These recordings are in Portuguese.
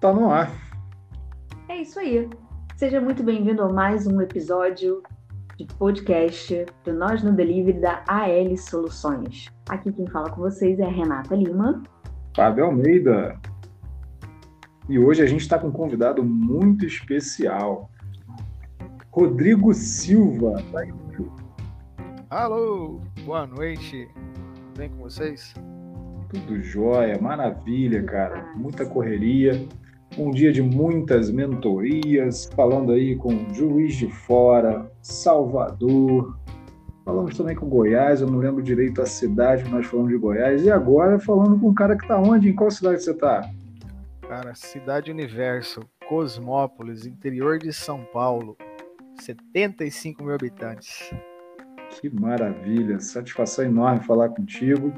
tá no ar. É isso aí. Seja muito bem-vindo a mais um episódio de podcast do Nós no Delivery da AL Soluções. Aqui quem fala com vocês é a Renata Lima. Fábio Almeida. E hoje a gente está com um convidado muito especial. Rodrigo Silva. Alô, boa noite. Tudo bem com vocês? Tudo jóia, maravilha, cara. Muita correria. Um dia de muitas mentorias, falando aí com Juiz de Fora, Salvador. Falamos também com Goiás, eu não lembro direito a cidade nós falamos de Goiás. E agora falando com um cara que está onde? Em qual cidade você está? Cara, Cidade Universo, Cosmópolis, interior de São Paulo. 75 mil habitantes. Que maravilha, satisfação enorme falar contigo.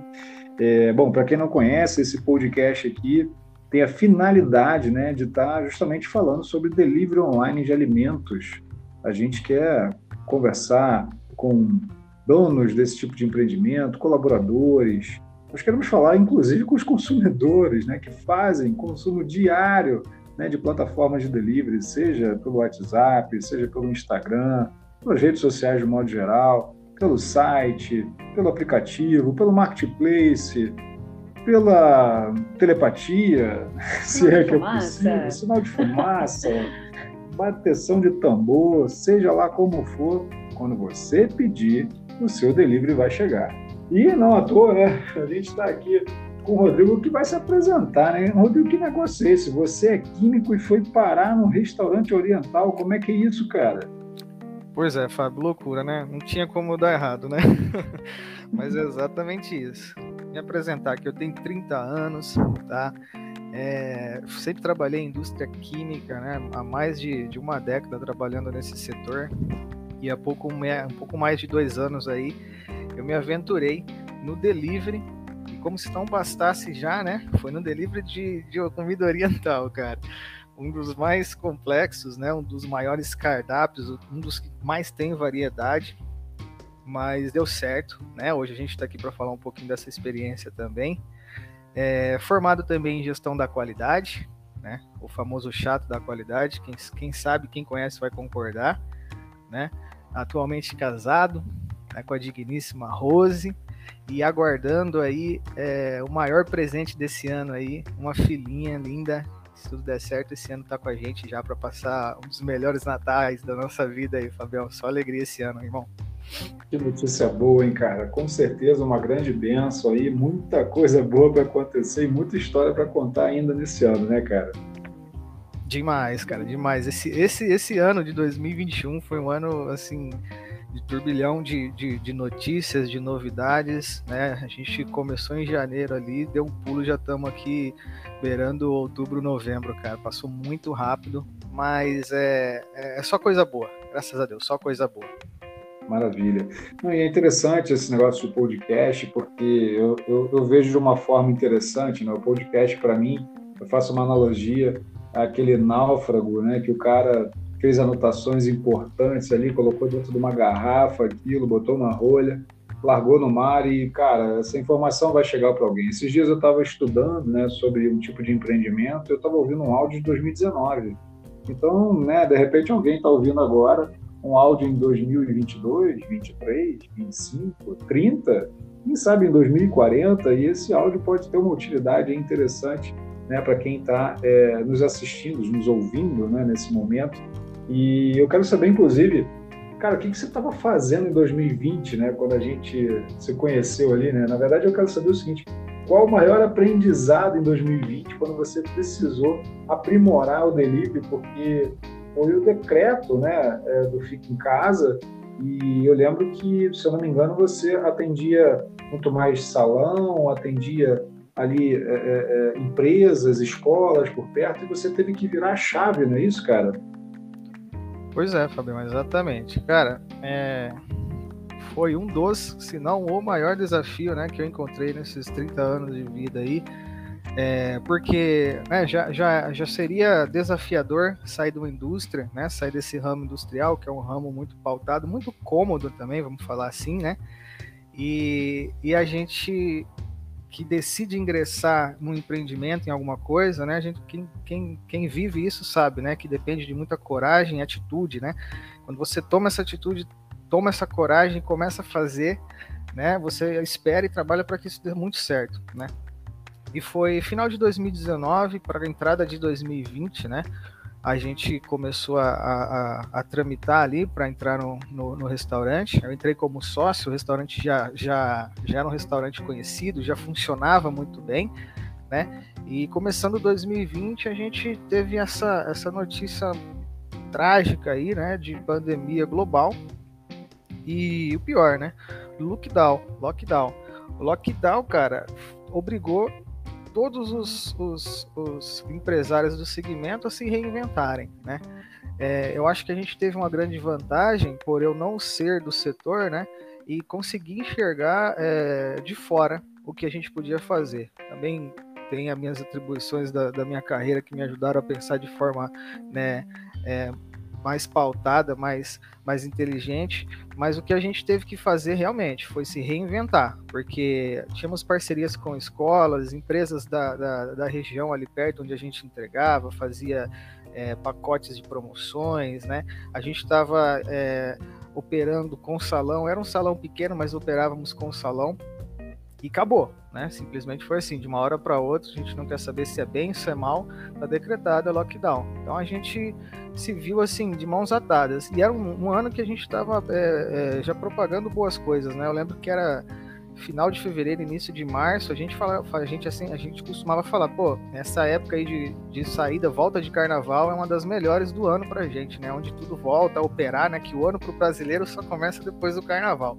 É, bom, para quem não conhece, esse podcast aqui tem a finalidade né, de estar tá justamente falando sobre delivery online de alimentos. A gente quer conversar com donos desse tipo de empreendimento, colaboradores. Nós queremos falar, inclusive, com os consumidores, né, que fazem consumo diário né, de plataformas de delivery, seja pelo WhatsApp, seja pelo Instagram, pelas redes sociais de modo geral pelo site, pelo aplicativo, pelo marketplace, pela telepatia, se é que é possível, sinal de fumaça, bateção de tambor, seja lá como for, quando você pedir, o seu delivery vai chegar. E não à toa, né? A gente está aqui com o Rodrigo que vai se apresentar, né? Rodrigo, que negócio é esse? Você é químico e foi parar no restaurante oriental. Como é que é isso, cara? Pois é, Fábio, loucura, né? Não tinha como dar errado, né? Mas é exatamente isso. Me apresentar aqui, eu tenho 30 anos, tá? É, sempre trabalhei em indústria química, né? Há mais de, de uma década trabalhando nesse setor. E há pouco, um pouco mais de dois anos aí, eu me aventurei no delivery. Como se não bastasse já, né? Foi no delivery de, de comida oriental, cara um dos mais complexos, né? Um dos maiores cardápios, um dos que mais tem variedade, mas deu certo, né? Hoje a gente está aqui para falar um pouquinho dessa experiência também. É, formado também em gestão da qualidade, né? O famoso chato da qualidade. Quem, quem sabe, quem conhece vai concordar, né? Atualmente casado né, com a digníssima Rose e aguardando aí é, o maior presente desse ano aí, uma filhinha linda se tudo der certo, esse ano tá com a gente já para passar um dos melhores natais da nossa vida aí, Fabião. Só alegria esse ano, irmão. Que notícia boa, hein, cara? Com certeza uma grande benção aí, muita coisa boa para acontecer e muita história para contar ainda nesse ano, né, cara? Demais, cara, demais. Esse, esse, esse ano de 2021 foi um ano, assim, de turbilhão de, de, de, notícias, de novidades, né? A gente começou em janeiro ali, deu um pulo, já estamos aqui beirando outubro, novembro, cara. Passou muito rápido, mas é, é só coisa boa, graças a Deus, só coisa boa. Maravilha. Não, e é interessante esse negócio do podcast, porque eu, eu, eu vejo de uma forma interessante, né? O podcast, para mim, eu faço uma analogia àquele náufrago, né? Que o cara fez anotações importantes ali, colocou dentro de uma garrafa aquilo, botou uma rolha, largou no mar e, cara, essa informação vai chegar para alguém. Esses dias eu estava estudando né, sobre um tipo de empreendimento, eu estava ouvindo um áudio de 2019. Então, né, de repente alguém está ouvindo agora um áudio em 2022, 23, 25, 30, quem sabe em 2040, e esse áudio pode ter uma utilidade interessante né, para quem está é, nos assistindo, nos ouvindo né, nesse momento. E eu quero saber, inclusive, cara, o que, que você estava fazendo em 2020, né? Quando a gente se conheceu ali, né? Na verdade, eu quero saber o seguinte: qual o maior aprendizado em 2020 quando você precisou aprimorar o delivery? Porque foi o decreto, né, é, do Fique em Casa. E eu lembro que, se eu não me engano, você atendia muito mais salão, atendia ali é, é, é empresas, escolas por perto, e você teve que virar a chave, não é isso, cara? Pois é, Fabio, exatamente. Cara, é... foi um dos, se não o maior desafio né, que eu encontrei nesses 30 anos de vida aí. É, porque né, já, já, já seria desafiador sair de uma indústria, né, sair desse ramo industrial, que é um ramo muito pautado, muito cômodo também, vamos falar assim, né? E, e a gente que decide ingressar no empreendimento, em alguma coisa, né? A gente, quem, quem, quem vive isso sabe, né? Que depende de muita coragem e atitude, né? Quando você toma essa atitude, toma essa coragem começa a fazer, né? Você espera e trabalha para que isso dê muito certo, né? E foi final de 2019 para a entrada de 2020, né? A gente começou a, a, a tramitar ali para entrar no, no, no, restaurante. Eu entrei como sócio, o restaurante já, já, já era um restaurante conhecido, já funcionava muito bem, né? E começando 2020, a gente teve essa, essa notícia trágica aí, né? De pandemia global. E o pior, né? Lockdown, lockdown. O lockdown, cara, obrigou todos os, os, os empresários do segmento a se reinventarem, né? É, eu acho que a gente teve uma grande vantagem por eu não ser do setor, né? E conseguir enxergar é, de fora o que a gente podia fazer. Também tem as minhas atribuições da, da minha carreira que me ajudaram a pensar de forma né, é, mais pautada, mais, mais inteligente, mas o que a gente teve que fazer realmente foi se reinventar, porque tínhamos parcerias com escolas, empresas da, da, da região ali perto onde a gente entregava, fazia é, pacotes de promoções, né? A gente estava é, operando com salão, era um salão pequeno, mas operávamos com salão e acabou, né? Simplesmente foi assim, de uma hora para outra, a gente não quer saber se é bem, se é mal, tá decretada lockdown. Então a gente se viu assim, de mãos atadas. E era um, um ano que a gente estava é, é, já propagando boas coisas, né? Eu lembro que era final de fevereiro, início de março, a gente fala, a gente assim, a gente costumava falar, pô, essa época aí de, de saída, volta de carnaval é uma das melhores do ano pra gente, né? Onde tudo volta a operar, né? Que o ano pro brasileiro só começa depois do carnaval.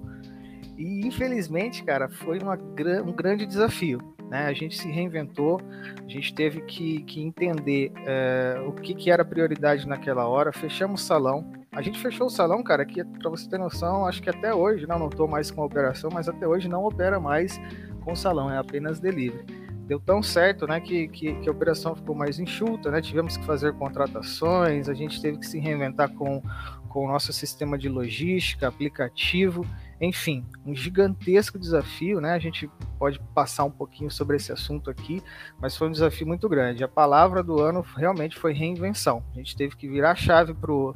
E infelizmente, cara, foi uma, um grande desafio. Né? A gente se reinventou, a gente teve que, que entender é, o que, que era prioridade naquela hora. Fechamos o salão. A gente fechou o salão, cara, que para você ter noção, acho que até hoje, não, estou mais com a operação, mas até hoje não opera mais com o salão, é apenas delivery deu tão certo, né, que, que, que, a operação ficou mais enxuta, né, tivemos que fazer contratações, a gente teve que se reinventar com, com o nosso sistema de logística, aplicativo, enfim, um gigantesco desafio, né? A gente pode passar um pouquinho sobre esse assunto aqui, mas foi um desafio muito grande. A palavra do ano realmente foi reinvenção. A gente teve que virar a chave para o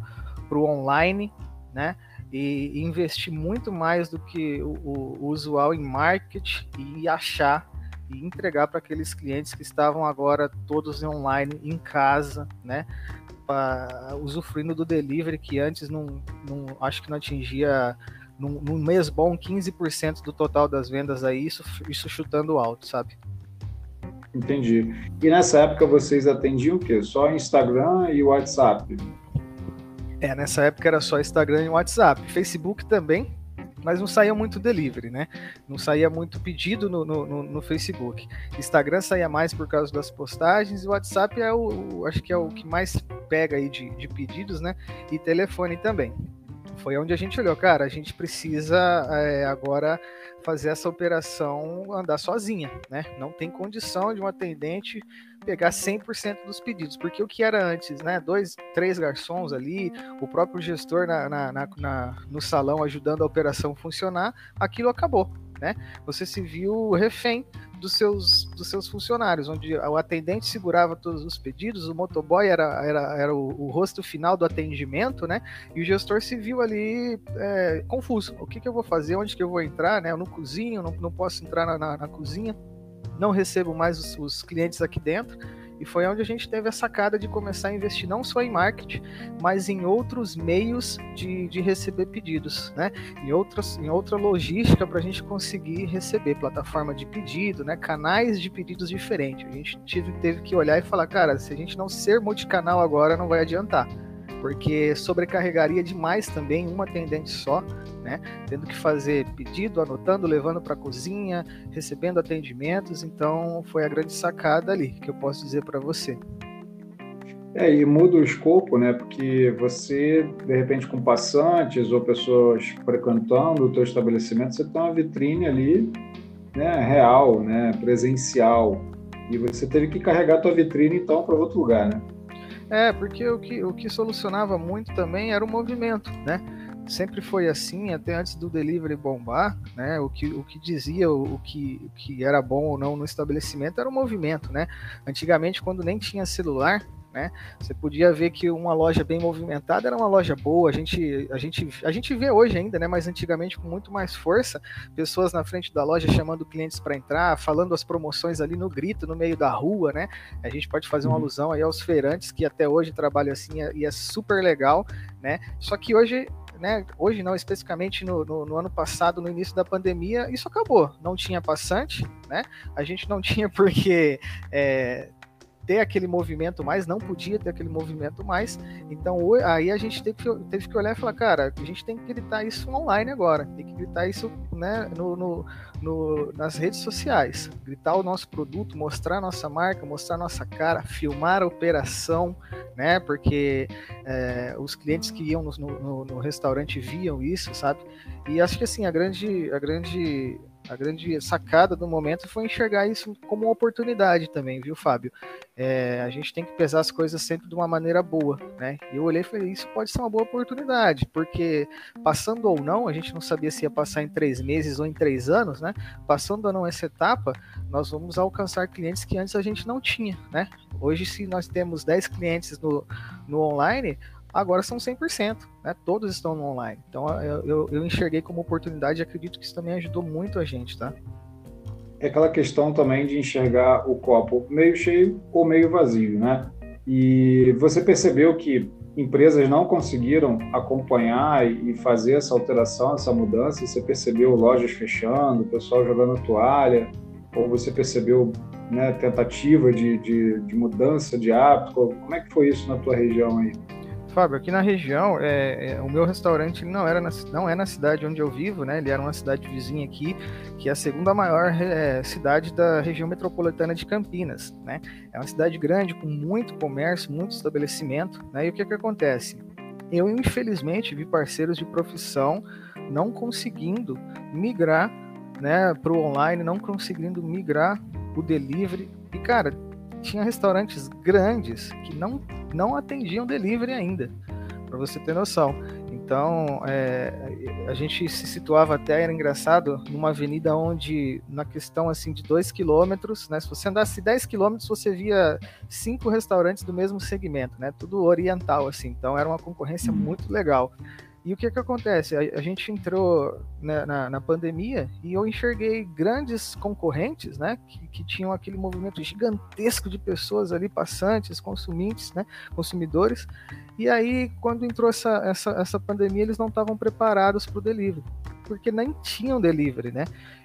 online, né? E, investir muito mais do que o, o, usual em marketing e achar e entregar para aqueles clientes que estavam agora todos online em casa, né? Pra, usufruindo do delivery que antes não, não acho que não atingia num, num mês bom, 15% do total das vendas aí, isso, isso chutando alto, sabe? Entendi. E nessa época vocês atendiam o quê? Só Instagram e WhatsApp? É, nessa época era só Instagram e WhatsApp. Facebook também, mas não saía muito delivery, né? Não saía muito pedido no, no, no, Facebook. Instagram saía mais por causa das postagens e WhatsApp é o, o, acho que é o que mais pega aí de, de pedidos, né? E telefone também foi onde a gente olhou, cara, a gente precisa é, agora fazer essa operação andar sozinha, né? Não tem condição de um atendente pegar 100% dos pedidos, porque o que era antes, né? Dois, três garçons ali, o próprio gestor na, na, na, na no salão ajudando a operação funcionar, aquilo acabou, né? Você se viu refém dos seus, dos seus funcionários, onde o atendente segurava todos os pedidos, o motoboy era, era, era o, o rosto final do atendimento, né? E o gestor se viu ali é, confuso. O que, que eu vou fazer? Onde que eu vou entrar? Né? Eu cozinho, não, não posso entrar na, na, na cozinha, não recebo mais os, os clientes aqui dentro. E foi onde a gente teve a sacada de começar a investir não só em marketing, mas em outros meios de, de receber pedidos, né? Em, outras, em outra logística para a gente conseguir receber, plataforma de pedido, né? Canais de pedidos diferentes. A gente teve que olhar e falar, cara, se a gente não ser multicanal agora, não vai adiantar porque sobrecarregaria demais também uma atendente só, né? Tendo que fazer pedido, anotando, levando para a cozinha, recebendo atendimentos. Então, foi a grande sacada ali que eu posso dizer para você. É, e muda o escopo, né? Porque você, de repente, com passantes ou pessoas frequentando o teu estabelecimento, você tem uma vitrine ali, né, real, né, presencial. E você teve que carregar a tua vitrine, então, para outro lugar, né? É, porque o que, o que solucionava muito também era o movimento, né? sempre foi assim, até antes do delivery bombar, né? O que, o que dizia o, o, que, o que era bom ou não no estabelecimento era o movimento, né? Antigamente, quando nem tinha celular, né? Você podia ver que uma loja bem movimentada era uma loja boa. A gente, a gente, a gente vê hoje ainda, né? Mas antigamente com muito mais força, pessoas na frente da loja chamando clientes para entrar, falando as promoções ali no grito, no meio da rua, né? A gente pode fazer uma uhum. alusão aí aos feirantes que até hoje trabalham assim e é super legal, né? Só que hoje né, hoje não, especificamente no, no, no, ano passado, no início da pandemia, isso acabou. Não tinha passante, né? A gente não tinha porque é, ter aquele movimento mais, não podia ter aquele movimento mais. Então aí a gente teve que, teve que olhar e falar, cara, a gente tem que gritar isso online agora, tem que gritar isso né, no, no, no, nas redes sociais, gritar o nosso produto, mostrar nossa marca, mostrar nossa cara, filmar a operação, né? Porque é, os clientes que iam no, no, no restaurante viam isso, sabe? E acho que assim, a grande, a grande a grande sacada do momento foi enxergar isso como uma oportunidade também, viu, Fábio? É, a gente tem que pesar as coisas sempre de uma maneira boa, né? E eu olhei e falei, isso pode ser uma boa oportunidade, porque passando ou não, a gente não sabia se ia passar em três meses ou em três anos, né? Passando ou não essa etapa, nós vamos alcançar clientes que antes a gente não tinha, né? Hoje, se nós temos 10 clientes no, no online, agora são 100%, né? Todos estão no online. Então eu, eu, eu enxerguei como oportunidade e acredito que isso também ajudou muito a gente, tá? É aquela questão também de enxergar o copo meio cheio ou meio vazio, né? E você percebeu que empresas não conseguiram acompanhar e fazer essa alteração, essa mudança? Você percebeu lojas fechando, pessoal jogando toalha? Ou você percebeu né, tentativa de, de, de mudança de hábito? Como é que foi isso na tua região aí? Fábio, aqui na região, é, é, o meu restaurante não, era na, não é na cidade onde eu vivo, né? Ele era uma cidade vizinha aqui, que é a segunda maior é, cidade da região metropolitana de Campinas, né? É uma cidade grande, com muito comércio, muito estabelecimento, né? E o que que acontece? Eu, infelizmente, vi parceiros de profissão não conseguindo migrar né, para o online, não conseguindo migrar o delivery. E, cara, tinha restaurantes grandes que não, não atendiam delivery ainda, para você ter noção. Então, é, a gente se situava até, era engraçado, numa avenida onde, na questão assim de 2 quilômetros, né, se você andasse 10 quilômetros, você via cinco restaurantes do mesmo segmento, né, tudo oriental, assim. Então, era uma concorrência uhum. muito legal. E o que que acontece? A, a gente entrou na, na, na, pandemia e eu enxerguei grandes concorrentes, né, que, que, tinham aquele movimento gigantesco de pessoas ali, passantes, consumintes, né, consumidores. E aí, quando entrou essa, essa, essa pandemia, eles não estavam preparados para o delivery, porque nem tinham delivery, né?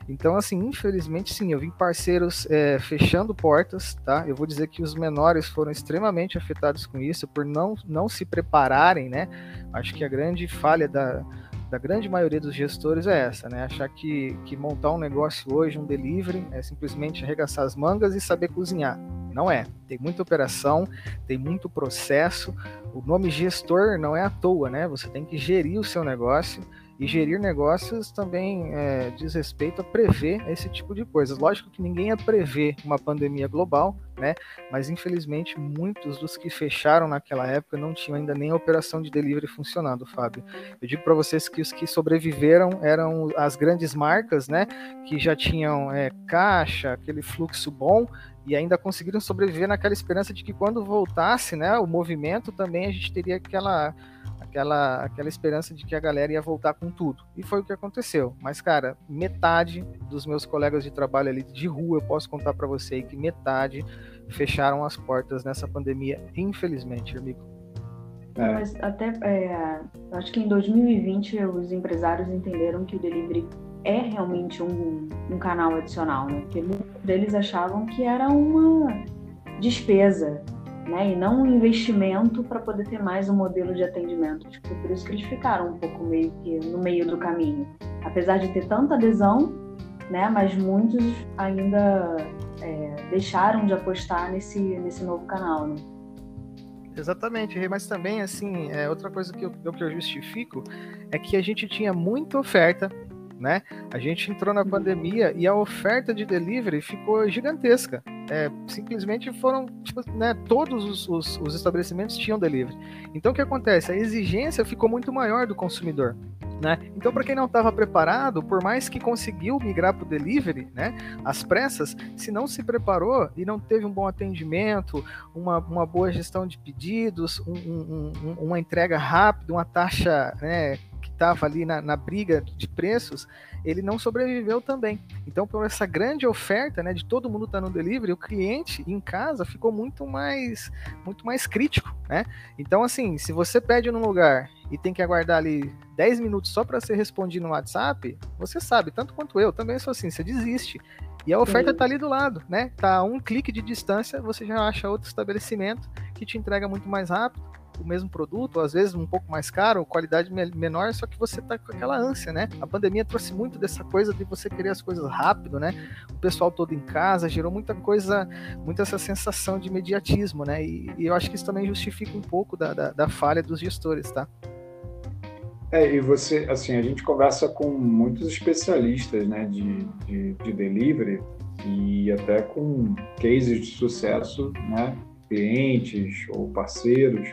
Então, assim, infelizmente, sim, eu vi parceiros é, fechando portas, tá? Eu vou dizer que os menores foram extremamente afetados com isso, por não, não se prepararem, né? Acho que a grande falha da, da grande maioria dos gestores é essa, né? Achar que, que montar um negócio hoje, um delivery, é simplesmente arregaçar as mangas e saber cozinhar. Não é. Tem muita operação, tem muito processo. O nome gestor não é à toa, né? Você tem que gerir o seu negócio e gerir negócios também é, diz respeito a prever esse tipo de coisas. Lógico que ninguém ia prever uma pandemia global, né? Mas infelizmente muitos dos que fecharam naquela época não tinham ainda nem a operação de delivery funcionando, Fábio. Eu digo para vocês que os que sobreviveram eram as grandes marcas, né? Que já tinham é, caixa, aquele fluxo bom e ainda conseguiram sobreviver naquela esperança de que quando voltasse, né, o movimento também a gente teria aquela aquela, aquela esperança de que a galera ia voltar com tudo. E foi o que aconteceu. Mas, cara, metade dos meus colegas de trabalho ali de rua, eu posso contar para você que metade fecharam as portas nessa pandemia, infelizmente, amigo. É. Mas até, é, acho que em 2020 os empresários entenderam que o delivery é realmente um, um canal adicional, né? Porque muitos deles achavam que era uma despesa, né? E não um investimento para poder ter mais um modelo de atendimento. Acho que foi por isso que eles ficaram um pouco meio que no meio do caminho. Apesar de ter tanta adesão, né? Mas muitos ainda é, deixaram de apostar nesse, nesse novo canal, né? Exatamente, mas também, assim, é, outra coisa que eu, que eu justifico é que a gente tinha muita oferta, né? A gente entrou na pandemia e a oferta de delivery ficou gigantesca é, simplesmente foram, tipo, né, todos os, os, os, estabelecimentos tinham delivery. Então o que acontece? A exigência ficou muito maior do consumidor. Né? Então, para quem não estava preparado, por mais que conseguiu migrar para o delivery, né, às pressas, se não se preparou e não teve um bom atendimento, uma, uma boa gestão de pedidos, um, um, um, uma entrega rápida, uma taxa né, estava ali na, na briga de preços, ele não sobreviveu também. Então, por essa grande oferta, né, de todo mundo estar tá no delivery, o cliente em casa ficou muito mais, muito mais crítico, né? Então, assim, se você pede num lugar e tem que aguardar ali 10 minutos só para ser respondido no WhatsApp, você sabe, tanto quanto eu, também sou assim, você desiste. E a oferta está ali do lado, né? Tá a um clique de distância, você já acha outro estabelecimento que te entrega muito mais rápido o mesmo produto, às vezes um pouco mais caro, qualidade menor, só que você tá com aquela ânsia, né? A pandemia trouxe muito dessa coisa de você querer as coisas rápido, né? O pessoal todo em casa gerou muita coisa, muita essa sensação de imediatismo, né? E, e eu acho que isso também justifica um pouco da, da, da falha dos gestores, tá? É, e você, assim, a gente conversa com muitos especialistas, né, de, de, de delivery e até com cases de sucesso, né, clientes ou parceiros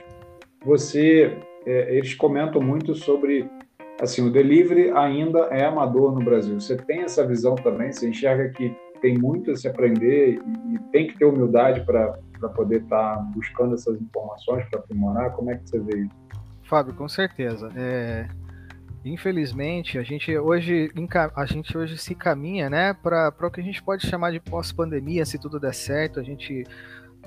você, é, eles comentam muito sobre, assim, o delivery ainda é amador no Brasil. Você tem essa visão também? Você enxerga que tem muito a se aprender e, e tem que ter humildade para poder estar tá buscando essas informações para aprimorar? Como é que você vê isso? Fábio, com certeza. É, infelizmente, a gente hoje a gente hoje se caminha, né, para o que a gente pode chamar de pós-pandemia, se tudo der certo, a gente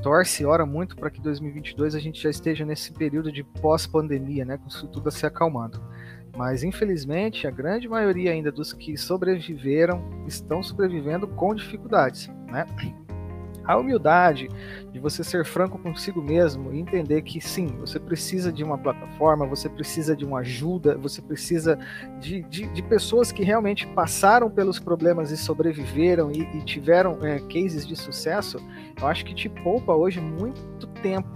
torce e ora muito para que 2022 a gente já esteja nesse período de pós-pandemia, né, com isso tudo se acalmando. Mas infelizmente a grande maioria ainda dos que sobreviveram estão sobrevivendo com dificuldades, né? A humildade de você ser franco consigo mesmo e entender que sim, você precisa de uma plataforma, você precisa de uma ajuda, você precisa de, de, de pessoas que realmente passaram pelos problemas e sobreviveram e, e tiveram é, cases de sucesso, eu acho que te poupa hoje muito tempo.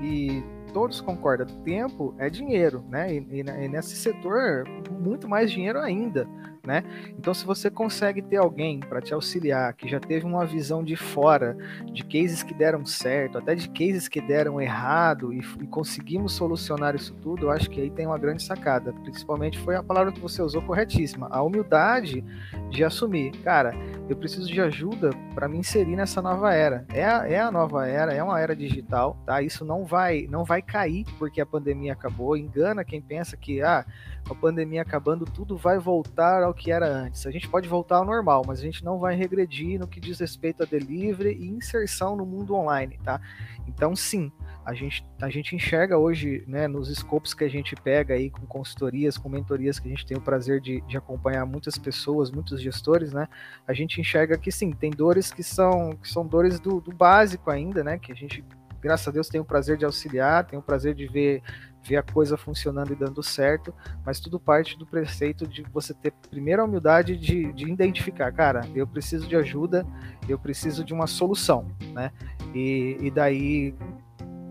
E todos concordam, tempo é dinheiro, né? E, e, e nesse setor, muito mais dinheiro ainda né? Então, se você consegue ter alguém para te auxiliar, que já teve uma visão de fora, de cases que deram certo, até de cases que deram errado e, e conseguimos solucionar isso tudo, eu acho que aí tem uma grande sacada. Principalmente foi a palavra que você usou corretíssima, a humildade de assumir, cara, eu preciso de ajuda para me inserir nessa nova era. É a, é a nova era, é uma era digital, tá? Isso não vai, não vai cair porque a pandemia acabou. Engana quem pensa que ah, a pandemia acabando tudo vai voltar ao que era antes. A gente pode voltar ao normal, mas a gente não vai regredir no que diz respeito a delivery e inserção no mundo online, tá? Então, sim, a gente, a gente enxerga hoje, né, nos escopos que a gente pega aí com consultorias, com mentorias que a gente tem o prazer de, de acompanhar muitas pessoas, muitos gestores, né, a gente enxerga que sim, tem dores que são, que são dores do, do básico ainda, né, que a gente, graças a Deus, tem o prazer de auxiliar, tem o prazer de ver ver a coisa funcionando e dando certo, mas tudo parte do preceito de você ter primeiro a humildade de, de identificar, cara, eu preciso de ajuda, eu preciso de uma solução, né? E, e daí,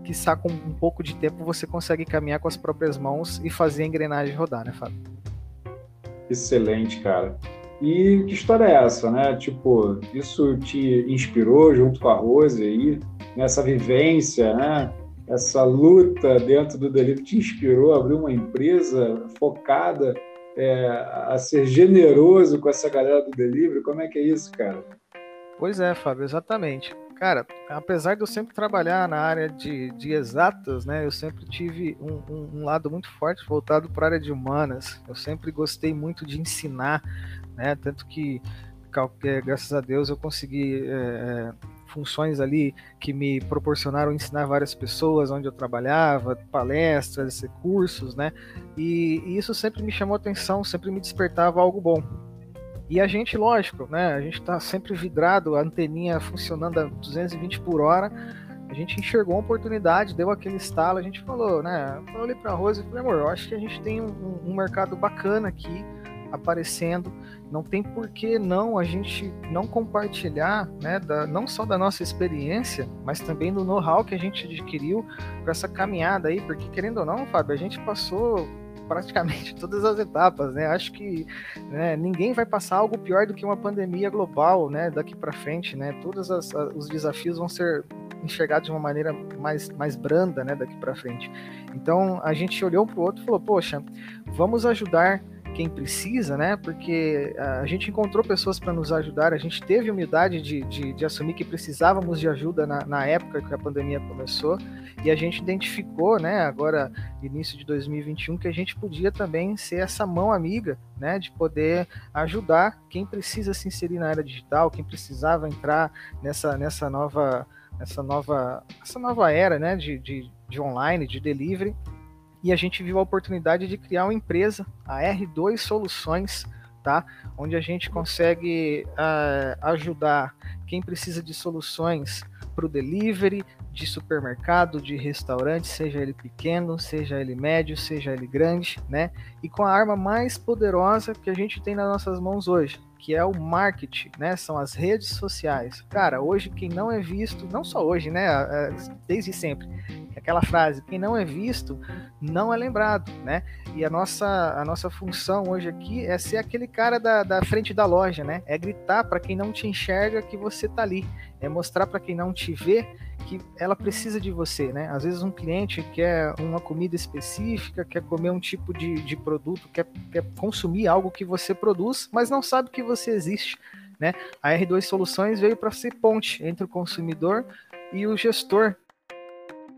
que com um pouco de tempo, você consegue caminhar com as próprias mãos e fazer a engrenagem rodar, né, Fábio? Excelente, cara. E que história é essa, né? Tipo, isso te inspirou junto com a Rose aí, nessa vivência, né? Essa luta dentro do delivery te inspirou a abrir uma empresa focada é, a ser generoso com essa galera do delivery? Como é que é isso, cara? Pois é, Fábio, exatamente. Cara, apesar de eu sempre trabalhar na área de, de exatas, né, eu sempre tive um, um, um lado muito forte voltado para a área de humanas. Eu sempre gostei muito de ensinar, né, tanto que, graças a Deus, eu consegui é, funções ali que me proporcionaram ensinar várias pessoas onde eu trabalhava, palestras, cursos, né? E, e isso sempre me chamou atenção, sempre me despertava algo bom. E a gente, lógico, né? A gente está sempre vidrado, a anteninha funcionando a 220 por hora. A gente enxergou uma oportunidade, deu aquele estalo, a gente falou, né? Eu olhei para a Rose e falei, amor, eu acho que a gente tem um, um mercado bacana aqui aparecendo. Não tem por que não a gente não compartilhar, né, da, não só da nossa experiência, mas também do know-how que a gente adquiriu para essa caminhada aí, porque querendo ou não, Fábio, a gente passou praticamente todas as etapas, né? Acho que né, ninguém vai passar algo pior do que uma pandemia global, né? Daqui para frente, né? Todos as, os desafios vão ser enxergados de uma maneira mais, mais branda, né? Daqui para frente. Então a gente olhou para o outro e falou: poxa, vamos ajudar quem precisa, né? Porque a gente encontrou pessoas para nos ajudar, a gente teve humildade de, de, de assumir que precisávamos de ajuda na, na, época que a pandemia começou e a gente identificou, né? Agora, início de 2021, que a gente podia também ser essa mão amiga, né? De poder ajudar quem precisa se inserir na era digital, quem precisava entrar nessa, nessa nova essa nova essa nova era, né? de, de, de online, de delivery e a gente viu a oportunidade de criar uma empresa, a R2 Soluções, tá? Onde a gente consegue uh, ajudar quem precisa de soluções para o delivery, de supermercado, de restaurante, seja ele pequeno, seja ele médio, seja ele grande, né? E com a arma mais poderosa que a gente tem nas nossas mãos hoje, que é o marketing, né? São as redes sociais. Cara, hoje quem não é visto, não só hoje, né? Desde sempre, aquela frase, quem não é visto não é lembrado, né? E a nossa, a nossa função hoje aqui é ser aquele cara da, da frente da loja, né? É gritar para quem não te enxerga que você tá ali, é mostrar para quem não te vê que ela precisa de você, né? Às vezes um cliente quer uma comida específica, quer comer um tipo de, de produto, quer, quer consumir algo que você produz, mas não sabe que você existe. Né? A R2 Soluções veio para ser ponte entre o consumidor e o gestor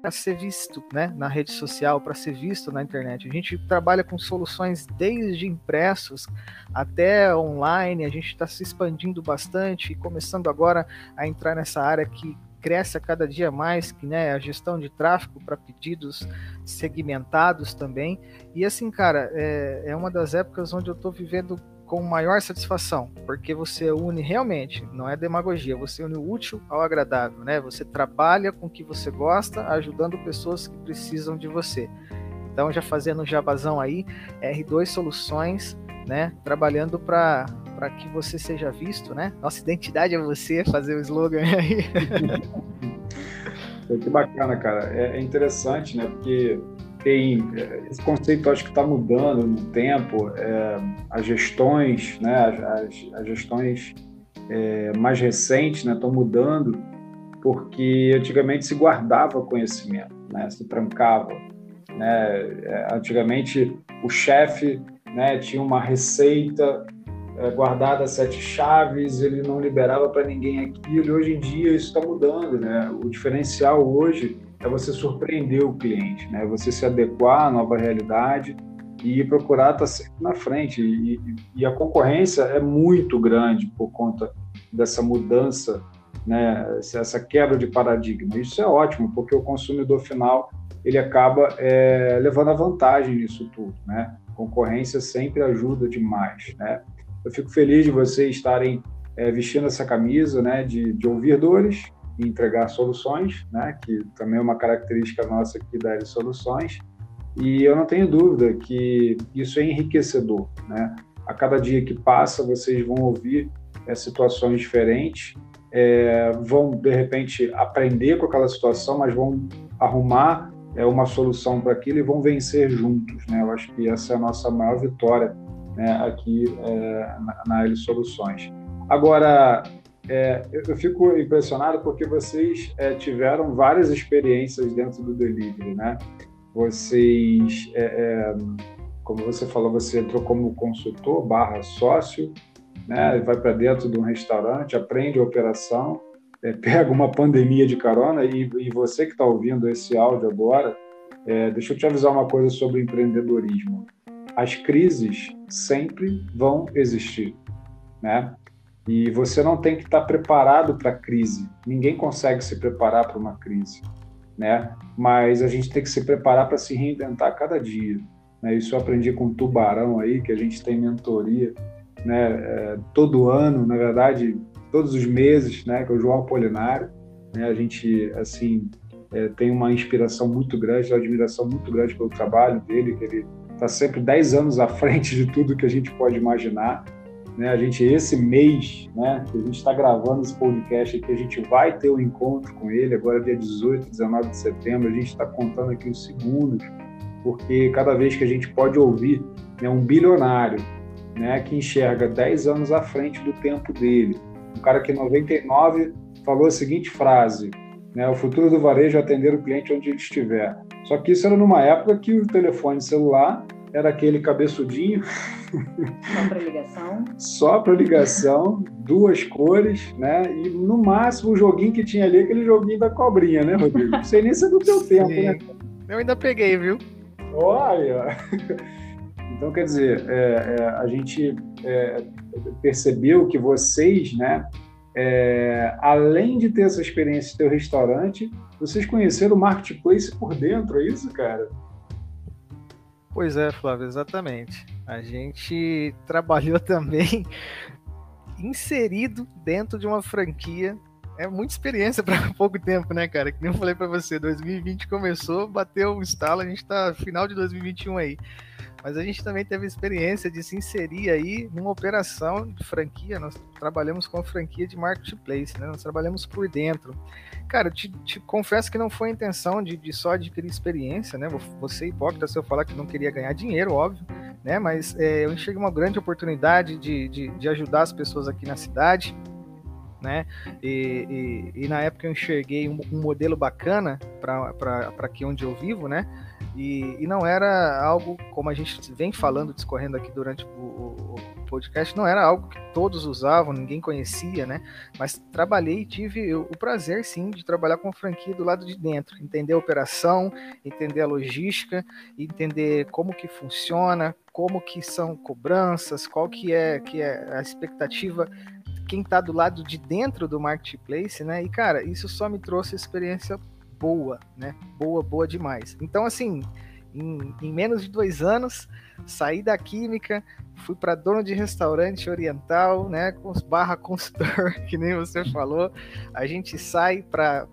para ser visto né, na rede social, para ser visto na internet. A gente trabalha com soluções desde impressos até online, a gente está se expandindo bastante e começando agora a entrar nessa área que cresce a cada dia mais, que né, a gestão de tráfego para pedidos segmentados também. E assim, cara, é, é uma das épocas onde eu estou vivendo com maior satisfação, porque você une realmente, não é demagogia, você une o útil ao agradável, né? Você trabalha com o que você gosta, ajudando pessoas que precisam de você. Então, já fazendo um jabazão aí, R2 Soluções, né? Trabalhando para para que você seja visto, né? Nossa identidade é você, fazer o slogan aí. que bacana, cara. É, é interessante, né? Porque tem é, esse conceito acho que está mudando no tempo é, as gestões né as, as gestões é, mais recentes né estão mudando porque antigamente se guardava conhecimento né se trancava né é, antigamente o chefe né tinha uma receita guardada sete chaves ele não liberava para ninguém aquilo hoje em dia isso está mudando né o diferencial hoje é você surpreender o cliente, né? Você se adequar à nova realidade e procurar estar sempre na frente. E, e, a concorrência é muito grande por conta dessa mudança, né? Essa quebra de paradigma. Isso é ótimo, porque o consumidor final ele acaba é, levando a vantagem nisso tudo, né? Concorrência sempre ajuda demais, né? Eu fico feliz de vocês estarem é, vestindo essa camisa, né? De, de ouvir dores, e entregar soluções, né, que também é uma característica nossa aqui da L Soluções. E eu não tenho dúvida que isso é enriquecedor. Né? A cada dia que passa, vocês vão ouvir é, situações diferentes, é, vão, de repente, aprender com aquela situação, mas vão arrumar é, uma solução para aquilo e vão vencer juntos. Né? Eu acho que essa é a nossa maior vitória né, aqui é, na, na L Soluções. Agora, é, eu, fico impressionado porque vocês é, tiveram várias experiências dentro do delivery, né? Vocês, é, é como você falou, você entrou como consultor barra sócio, né? Vai para dentro de um restaurante, aprende a operação, é, pega uma pandemia de carona e, e você que está ouvindo esse áudio agora, é, deixa eu te avisar uma coisa sobre empreendedorismo. As crises sempre vão existir, né? E você não tem que estar preparado para a crise. Ninguém consegue se preparar para uma crise, né? Mas a gente tem que se preparar para se reinventar cada dia. Né? Isso eu aprendi com o Tubarão aí, que a gente tem mentoria, né? É, todo ano, na verdade, todos os meses, né? Que é o João Apolinário. Né? A gente, assim, é, tem uma inspiração muito grande, uma admiração muito grande pelo trabalho dele, que ele está sempre 10 anos à frente de tudo que a gente pode imaginar. Né, a gente, esse mês, né, que a gente está gravando esse podcast aqui, a gente vai ter um encontro com ele, agora dia 18, 19 de setembro, a gente está contando aqui os segundos, porque cada vez que a gente pode ouvir né, um bilionário né, que enxerga 10 anos à frente do tempo dele, um cara que em 99 falou a seguinte frase, né, o futuro do varejo é atender o cliente onde ele estiver. Só que isso era numa época que o telefone celular era aquele cabeçudinho. Só para ligação. Só para ligação, duas cores, né? E no máximo o joguinho que tinha ali, aquele joguinho da cobrinha, né, Rodrigo? Não sei nem se é do teu Sim. tempo, né? Eu ainda peguei, viu? Olha! Então, quer dizer, é, é, a gente é, percebeu que vocês, né, é, além de ter essa experiência de ter o restaurante, vocês conheceram o marketplace por dentro, é isso, cara? Pois é, Flávio, exatamente. A gente trabalhou também inserido dentro de uma franquia. É muita experiência para pouco tempo, né, cara? Que nem eu falei para você, 2020 começou, bateu o instalo, a gente está final de 2021 aí mas a gente também teve experiência de se inserir aí numa operação de franquia. Nós trabalhamos com franquia de marketplace, né? Nós trabalhamos por dentro. Cara, te, te confesso que não foi a intenção de, de só adquirir experiência, né? Você hipócrita se eu falar que não queria ganhar dinheiro, óbvio, né? Mas é, eu enxerguei uma grande oportunidade de, de, de ajudar as pessoas aqui na cidade né? E, e, e, na época eu enxerguei um, um modelo bacana para aqui onde eu vivo, né? E, e, não era algo, como a gente vem falando, discorrendo aqui durante o, o, o, podcast, não era algo que todos usavam, ninguém conhecia, né? Mas trabalhei e tive o, prazer, sim, de trabalhar com franquia do lado de dentro, entender a operação, entender a logística, entender como que funciona, como que são cobranças, qual que é, que é a expectativa quem está do lado de dentro do marketplace, né? E cara, isso só me trouxe experiência boa, né? Boa, boa demais. Então, assim, em, em menos de dois anos, saí da química, fui para dono de restaurante oriental, né? Com os barra consultor, que nem você falou. A gente sai para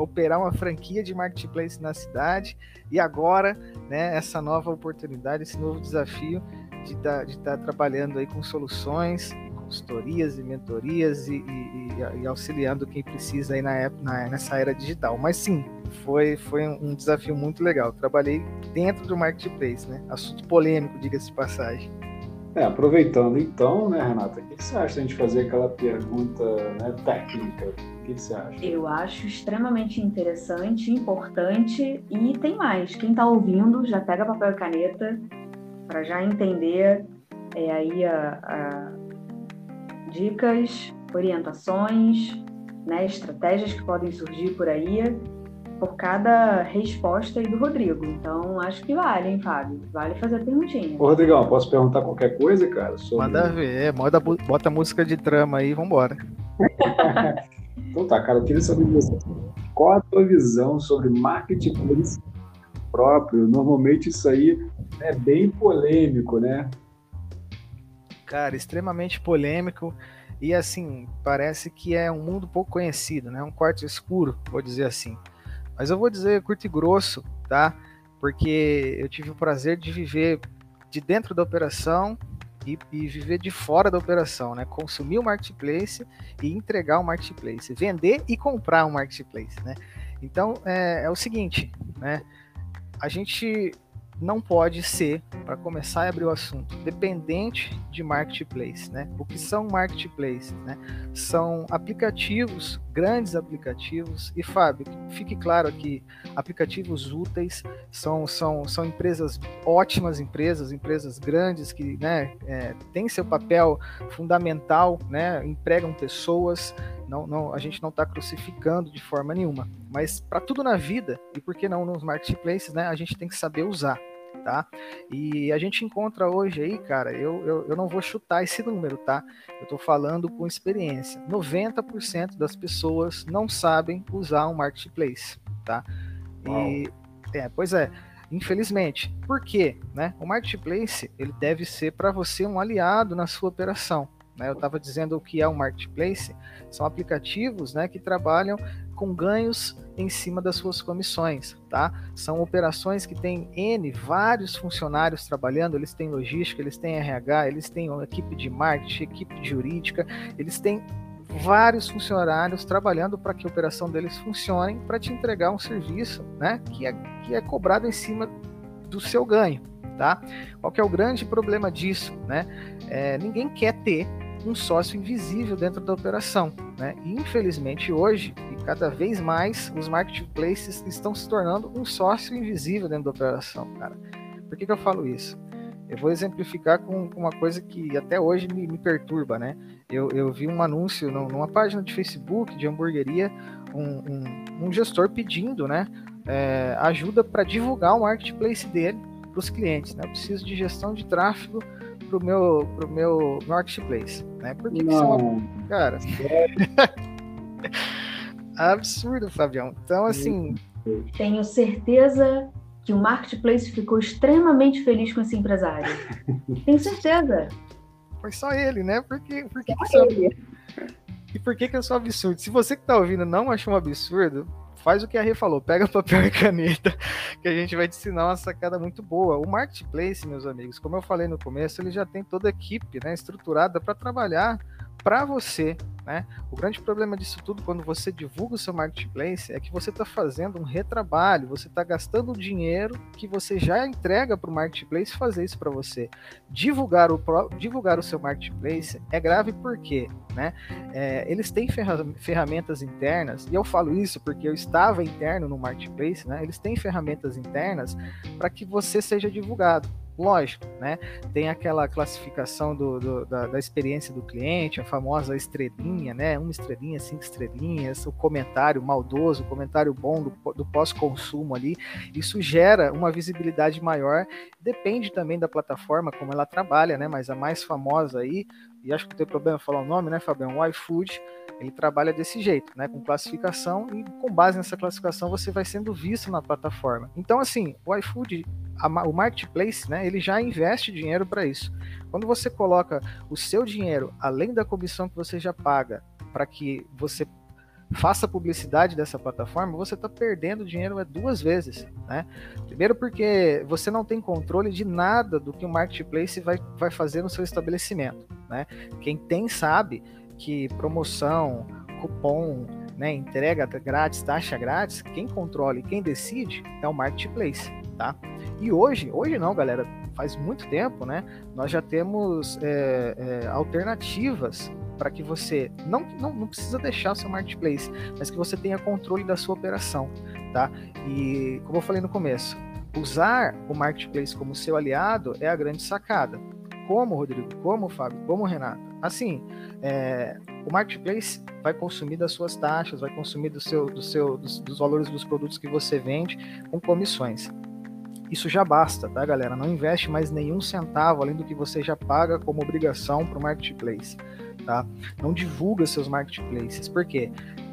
operar uma franquia de marketplace na cidade. E agora, né? Essa nova oportunidade, esse novo desafio de estar tá, tá trabalhando aí com soluções consultorias e mentorias e, e, e, auxiliando quem precisa aí na, época, na, nessa era digital. Mas sim, foi, foi um desafio muito legal. Trabalhei dentro do marketplace, né? Assunto polêmico, diga-se de passagem. É, aproveitando então, né, Renata, o que você acha de a gente fazer aquela pergunta né, técnica? O que você acha? Eu acho extremamente interessante, importante e tem mais. Quem está ouvindo já pega papel e caneta para já entender é, aí a, a dicas, orientações, né, estratégias que podem surgir por aí por cada resposta aí do Rodrigo. Então, acho que vale, hein, Fábio? Vale fazer a perguntinha. Ô, Rodrigão, posso perguntar qualquer coisa, cara? Sobre... Manda ver, é, bota, música de trama aí e vambora. então tá, cara, eu queria saber de você. Qual a tua visão sobre marketing próprio? Normalmente isso aí é bem polêmico, né? Cara, extremamente polêmico e assim, parece que é um mundo pouco conhecido, né? Um quarto escuro, vou dizer assim. Mas eu vou dizer curto e grosso, tá? Porque eu tive o prazer de viver de dentro da operação e, e, viver de fora da operação, né? Consumir o marketplace e entregar o marketplace, vender e comprar o marketplace, né? Então é, é o seguinte, né? A gente não pode ser, para começar a abrir o assunto, dependente de marketplace, né? O que são marketplaces, né? São aplicativos, grandes aplicativos, e Fábio, fique claro aqui, aplicativos úteis, são, são, são empresas, ótimas empresas, empresas grandes que, né, é, têm seu papel fundamental, né? Empregam pessoas, não, não, a gente não está crucificando de forma nenhuma, mas para tudo na vida, e por que não nos marketplaces, né, a gente tem que saber usar tá? E a gente encontra hoje aí, cara, eu, eu, eu não vou chutar esse número, tá? Eu tô falando com experiência. 90% das pessoas não sabem usar um marketplace, tá? E, é, pois é, infelizmente. Por quê? Né? O marketplace, ele deve ser para você um aliado na sua operação. Né? Eu estava dizendo o que é um marketplace, são aplicativos né, que trabalham com ganhos em cima das suas comissões, tá? São operações que têm N, vários funcionários trabalhando, eles têm logística, eles têm RH, eles têm uma equipe de marketing, equipe jurídica, eles têm vários funcionários trabalhando para que a operação deles funcione, para te entregar um serviço, né, que é, que é cobrado em cima do seu ganho, tá? Qual que é o grande problema disso, né? É, ninguém quer ter um sócio invisível dentro da operação, né? E infelizmente hoje, e cada vez mais, os marketplaces estão se tornando um sócio invisível dentro da operação, cara. Por que, que eu falo isso? Eu vou exemplificar com, uma coisa que até hoje me, me perturba, né? Eu, eu, vi um anúncio numa página de Facebook de hamburgueria, um, um, um gestor pedindo, né, é, ajuda para divulgar o marketplace dele para os clientes. Né? Eu preciso de gestão de tráfego para o meu, pro meu marketplace. Né? Por que, que isso é uma... Cara... Absurdo, Fabião. Então, assim... Tenho certeza que o marketplace ficou extremamente feliz com esse empresário. Tenho certeza. Foi só ele, né? Porque, porque só ele. E por que, que é só absurdo? Se você que tá ouvindo não achou um absurdo, faz o que a Rê falou, pega papel e caneta, que a gente vai te ensinar uma sacada muito boa. O marketplace, meus amigos, como eu falei no começo, ele já tem toda a equipe né, estruturada para trabalhar para você. Né? O grande problema disso tudo, quando você divulga o seu marketplace, é que você está fazendo um retrabalho, você está gastando dinheiro que você já entrega para o marketplace fazer isso para você. Divulgar o, divulgar o seu marketplace é grave porque né? É, eles têm ferramentas internas, e eu falo isso porque eu estava interno no marketplace, né? eles têm ferramentas internas para que você seja divulgado. Lógico, né? Tem aquela classificação do, do da, da, experiência do cliente, a famosa estrelinha, né? Uma estrelinha, cinco estrelinhas, o comentário maldoso, o comentário bom do, do pós-consumo ali. Isso gera uma visibilidade maior. Depende também da plataforma, como ela trabalha, né? Mas a mais famosa aí, e acho que não tem problema falar o nome, né, Fabião? O iFood, ele trabalha desse jeito, né? Com classificação, e com base nessa classificação você vai sendo visto na plataforma. Então, assim, o iFood a, o marketplace, né, ele já investe dinheiro para isso. Quando você coloca o seu dinheiro além da comissão que você já paga para que você faça publicidade dessa plataforma, você está perdendo dinheiro é duas vezes, né? Primeiro porque você não tem controle de nada do que o marketplace vai, vai fazer no seu estabelecimento, né? Quem tem sabe que promoção, cupom, né, entrega grátis, taxa grátis, quem controla e quem decide é o marketplace, tá? E hoje, hoje não, galera, faz muito tempo, né? Nós já temos é, é, alternativas para que você não, não, não precisa deixar o seu marketplace, mas que você tenha controle da sua operação, tá? E como eu falei no começo, usar o marketplace como seu aliado é a grande sacada. Como, Rodrigo? Como, Fábio? Como, Renato? Assim, é, o marketplace vai consumir das suas taxas, vai consumir do seu, do seu, dos, dos valores dos produtos que você vende com comissões. Isso já basta, tá, galera? Não investe mais nenhum centavo além do que você já paga como obrigação para o marketplace, tá? Não divulga seus marketplaces, por quê?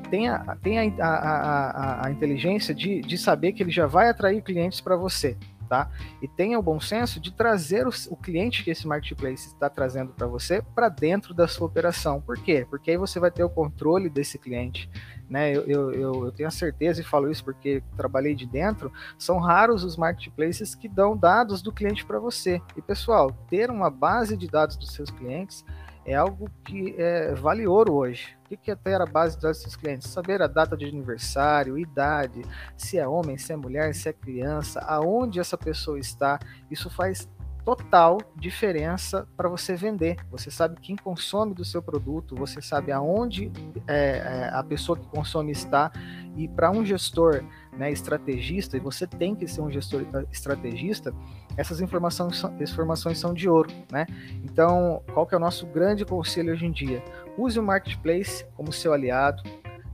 Tem a, a, a, a, a inteligência de, de saber que ele já vai atrair clientes para você, tá? E tenha o bom senso de trazer o, o cliente que esse marketplace está trazendo para você para dentro da sua operação. Por quê? Porque aí você vai ter o controle desse cliente. Né? Eu, eu, eu, tenho a certeza e falo isso porque trabalhei de dentro. São raros os marketplaces que dão dados do cliente para você. E pessoal, ter uma base de dados dos seus clientes é algo que é, vale ouro hoje. O que é ter a base dos clientes? Saber a data de aniversário, idade, se é homem, se é mulher, se é criança, aonde essa pessoa está. Isso faz total diferença para você vender. Você sabe quem consome do seu produto, você sabe aonde é, é a pessoa que consome está. E para um gestor né, estrategista, e você tem que ser um gestor estrategista, essas informações, informações são de ouro. Né? Então, qual que é o nosso grande conselho hoje em dia? Use o marketplace como seu aliado,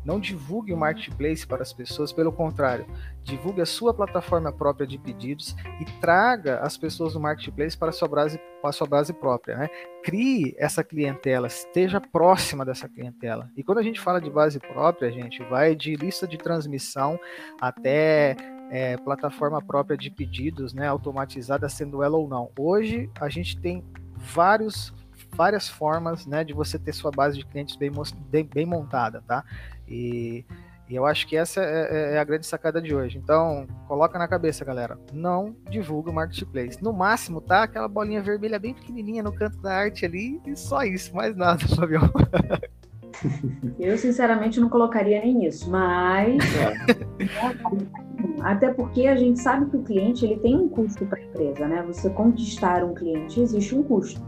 não divulgue o marketplace para as pessoas, pelo contrário, divulgue a sua plataforma própria de pedidos e traga as pessoas do marketplace para a sua base, para sua base própria. Né? Crie essa clientela, esteja próxima dessa clientela. E quando a gente fala de base própria, a gente vai de lista de transmissão até é, plataforma própria de pedidos, né, automatizada, sendo ela ou não. Hoje a gente tem vários várias formas né, de você ter sua base de clientes bem, bem, montada, tá? E, e, eu acho que essa é, é, é, a grande sacada de hoje. Então, coloca na cabeça, galera. Não divulga o marketplace. No máximo, tá? Aquela bolinha vermelha bem pequenininha no canto da arte ali e só isso, mais nada, Fabião. Eu, sinceramente, não colocaria nem isso, mas. até porque a gente sabe que o cliente ele tem um custo para a empresa, né? Você conquistar um cliente existe um custo.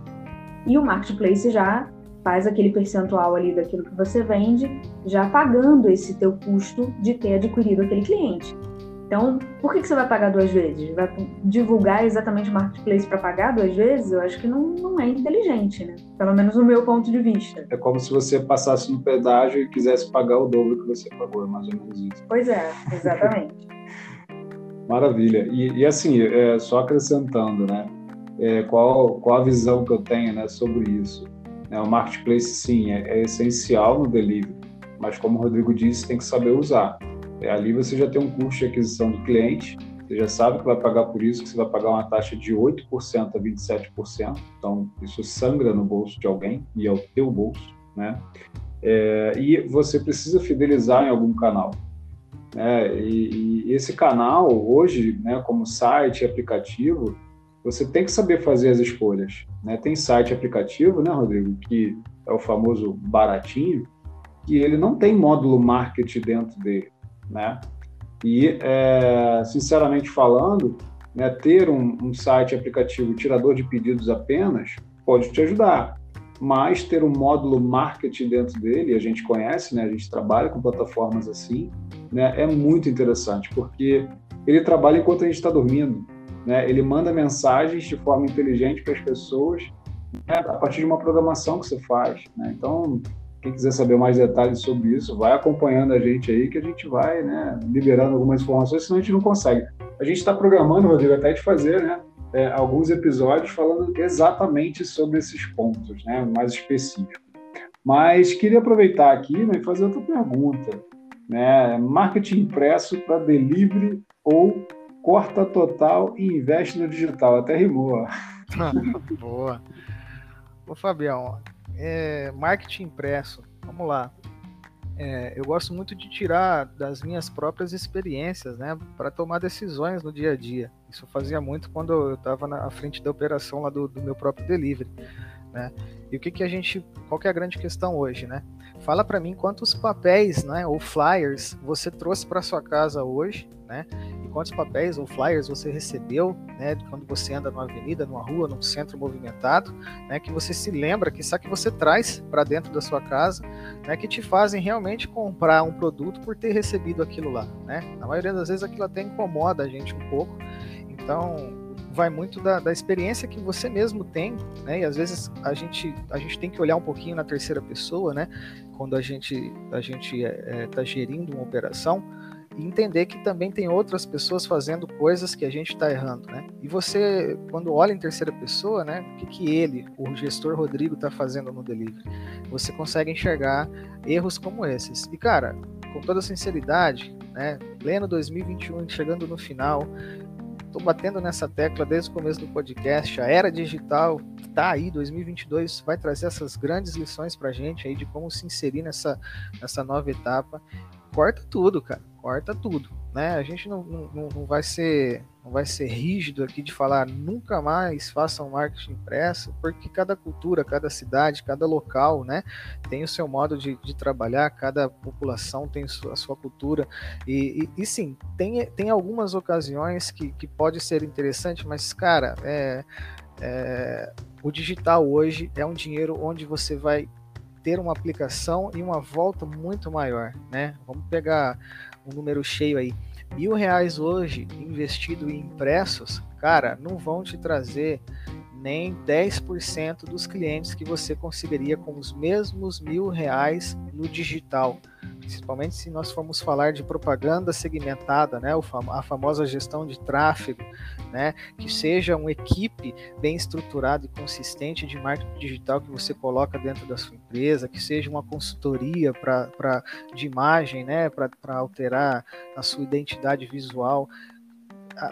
E o marketplace já faz aquele percentual ali daquilo que você vende, já pagando esse teu custo de ter adquirido aquele cliente. Então, por que, que você vai pagar duas vezes? Vai divulgar exatamente o marketplace para pagar duas vezes? Eu acho que não, não é inteligente, né? Pelo menos no meu ponto de vista. É como se você passasse no pedágio e quisesse pagar o dobro que você pagou, é mais ou menos isso. Pois é, exatamente. Maravilha. E, e, assim, é, só acrescentando, né? É, qual, qual a visão que eu tenho né, sobre isso? É, o marketplace, sim, é, é essencial no delivery, mas como o Rodrigo disse, tem que saber usar. É, ali você já tem um custo de aquisição do cliente, você já sabe que vai pagar por isso, que você vai pagar uma taxa de 8% a 27%, então isso sangra no bolso de alguém e é o teu bolso, né? É, e você precisa fidelizar em algum canal. Né? E, e, esse canal, hoje, né, como site, aplicativo, você tem que saber fazer as escolhas. Né? Tem site aplicativo, né, Rodrigo, que é o famoso baratinho, que ele não tem módulo marketing dentro dele né? E, é, sinceramente falando, né, ter um, um site aplicativo tirador de pedidos apenas pode te ajudar, mas ter um módulo marketing dentro dele, a gente conhece, né, a gente trabalha com plataformas assim, né, é muito interessante, porque ele trabalha enquanto a gente está dormindo, né, ele manda mensagens de forma inteligente para as pessoas né, a partir de uma programação que você faz. Né, então, quem quiser saber mais detalhes sobre isso, vai acompanhando a gente aí, que a gente vai né, liberando algumas informações, senão a gente não consegue. A gente está programando, Rodrigo, até de fazer né, é, alguns episódios falando exatamente sobre esses pontos, né, mais específicos. Mas queria aproveitar aqui né, e fazer outra pergunta. Né, marketing impresso para delivery ou corta total e investe no digital? Até rimou. Boa. Ô, Fabião, é, marketing impresso. Vamos lá. É, eu gosto muito de tirar das minhas próprias experiências, né, para tomar decisões no dia a dia. Isso eu fazia muito quando eu estava na frente da operação lá do, do meu próprio delivery, né? E o que que a gente, qual que é a grande questão hoje, né? Fala para mim quantos papéis, né, ou flyers você trouxe para sua casa hoje, né? Quantos papéis ou flyers você recebeu, né, quando você anda numa avenida, numa rua, num centro movimentado, né, que você se lembra, que sabe que você traz para dentro da sua casa, né, que te fazem realmente comprar um produto por ter recebido aquilo lá, né? Na maioria das vezes aquilo até incomoda a gente um pouco, então vai muito da, da, experiência que você mesmo tem, né? E às vezes a gente, a gente tem que olhar um pouquinho na terceira pessoa, né? Quando a gente a gente está é, é, tá gerindo uma operação, e entender que também tem outras pessoas fazendo coisas que a gente está errando, né? E você, quando olha em terceira pessoa, né, o que, que ele, o gestor Rodrigo, está fazendo no delivery, você consegue enxergar erros como esses. E cara, com toda sinceridade, né, pleno 2021, chegando no final, estou batendo nessa tecla desde o começo do podcast, a era digital está aí, 2022 vai trazer essas grandes lições para a gente aí de como se inserir nessa, nessa nova etapa. Corta tudo, cara corta tudo, né? A gente não, não, não vai ser não vai ser rígido aqui de falar nunca mais façam marketing impresso, porque cada cultura, cada cidade, cada local, né, tem o seu modo de, de trabalhar, cada população tem a sua cultura, e, e, e, sim, tem, tem algumas ocasiões que, que pode ser interessante, mas, cara, é, é, o digital hoje é um dinheiro onde você vai ter uma aplicação e uma volta muito maior, né? Vamos pegar um número cheio aí. Mil reais hoje investido em impressos, cara, não vão te trazer nem 10% dos clientes que você conseguiria com os mesmos mil reais no digital. Principalmente se nós formos falar de propaganda segmentada, né, a famosa gestão de tráfego, né, que seja uma equipe bem estruturada e consistente de marketing digital que você coloca dentro da sua empresa, que seja uma consultoria pra, de imagem, né, para alterar a sua identidade visual.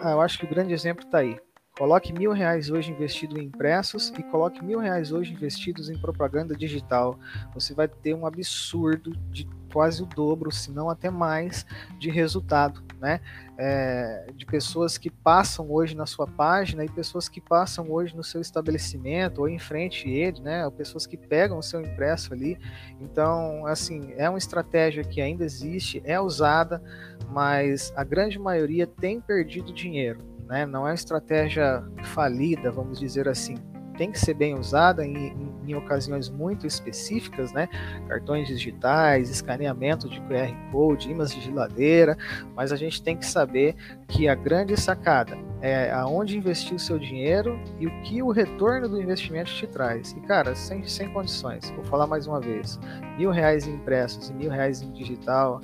Eu acho que o grande exemplo está aí Coloque mil reais hoje investido em impressos e coloque mil reais hoje investidos em propaganda digital. Você vai ter um absurdo de quase o dobro, se não até mais, de resultado, né? É, de pessoas que passam hoje na sua página e pessoas que passam hoje no seu estabelecimento ou em frente ele, né? Ou pessoas que pegam o seu impresso ali. Então, assim, é uma estratégia que ainda existe, é usada, mas a grande maioria tem perdido dinheiro né? Não é uma estratégia falida, vamos dizer assim. Tem que ser bem usada em, em, em ocasiões muito específicas, né? Cartões digitais, escaneamento de QR Code, imãs de geladeira, mas a gente tem que saber que a grande sacada é aonde investir o seu dinheiro e o que o retorno do investimento te traz. E, cara, sem, sem condições. Vou falar mais uma vez: mil reais em impressos e mil reais em digital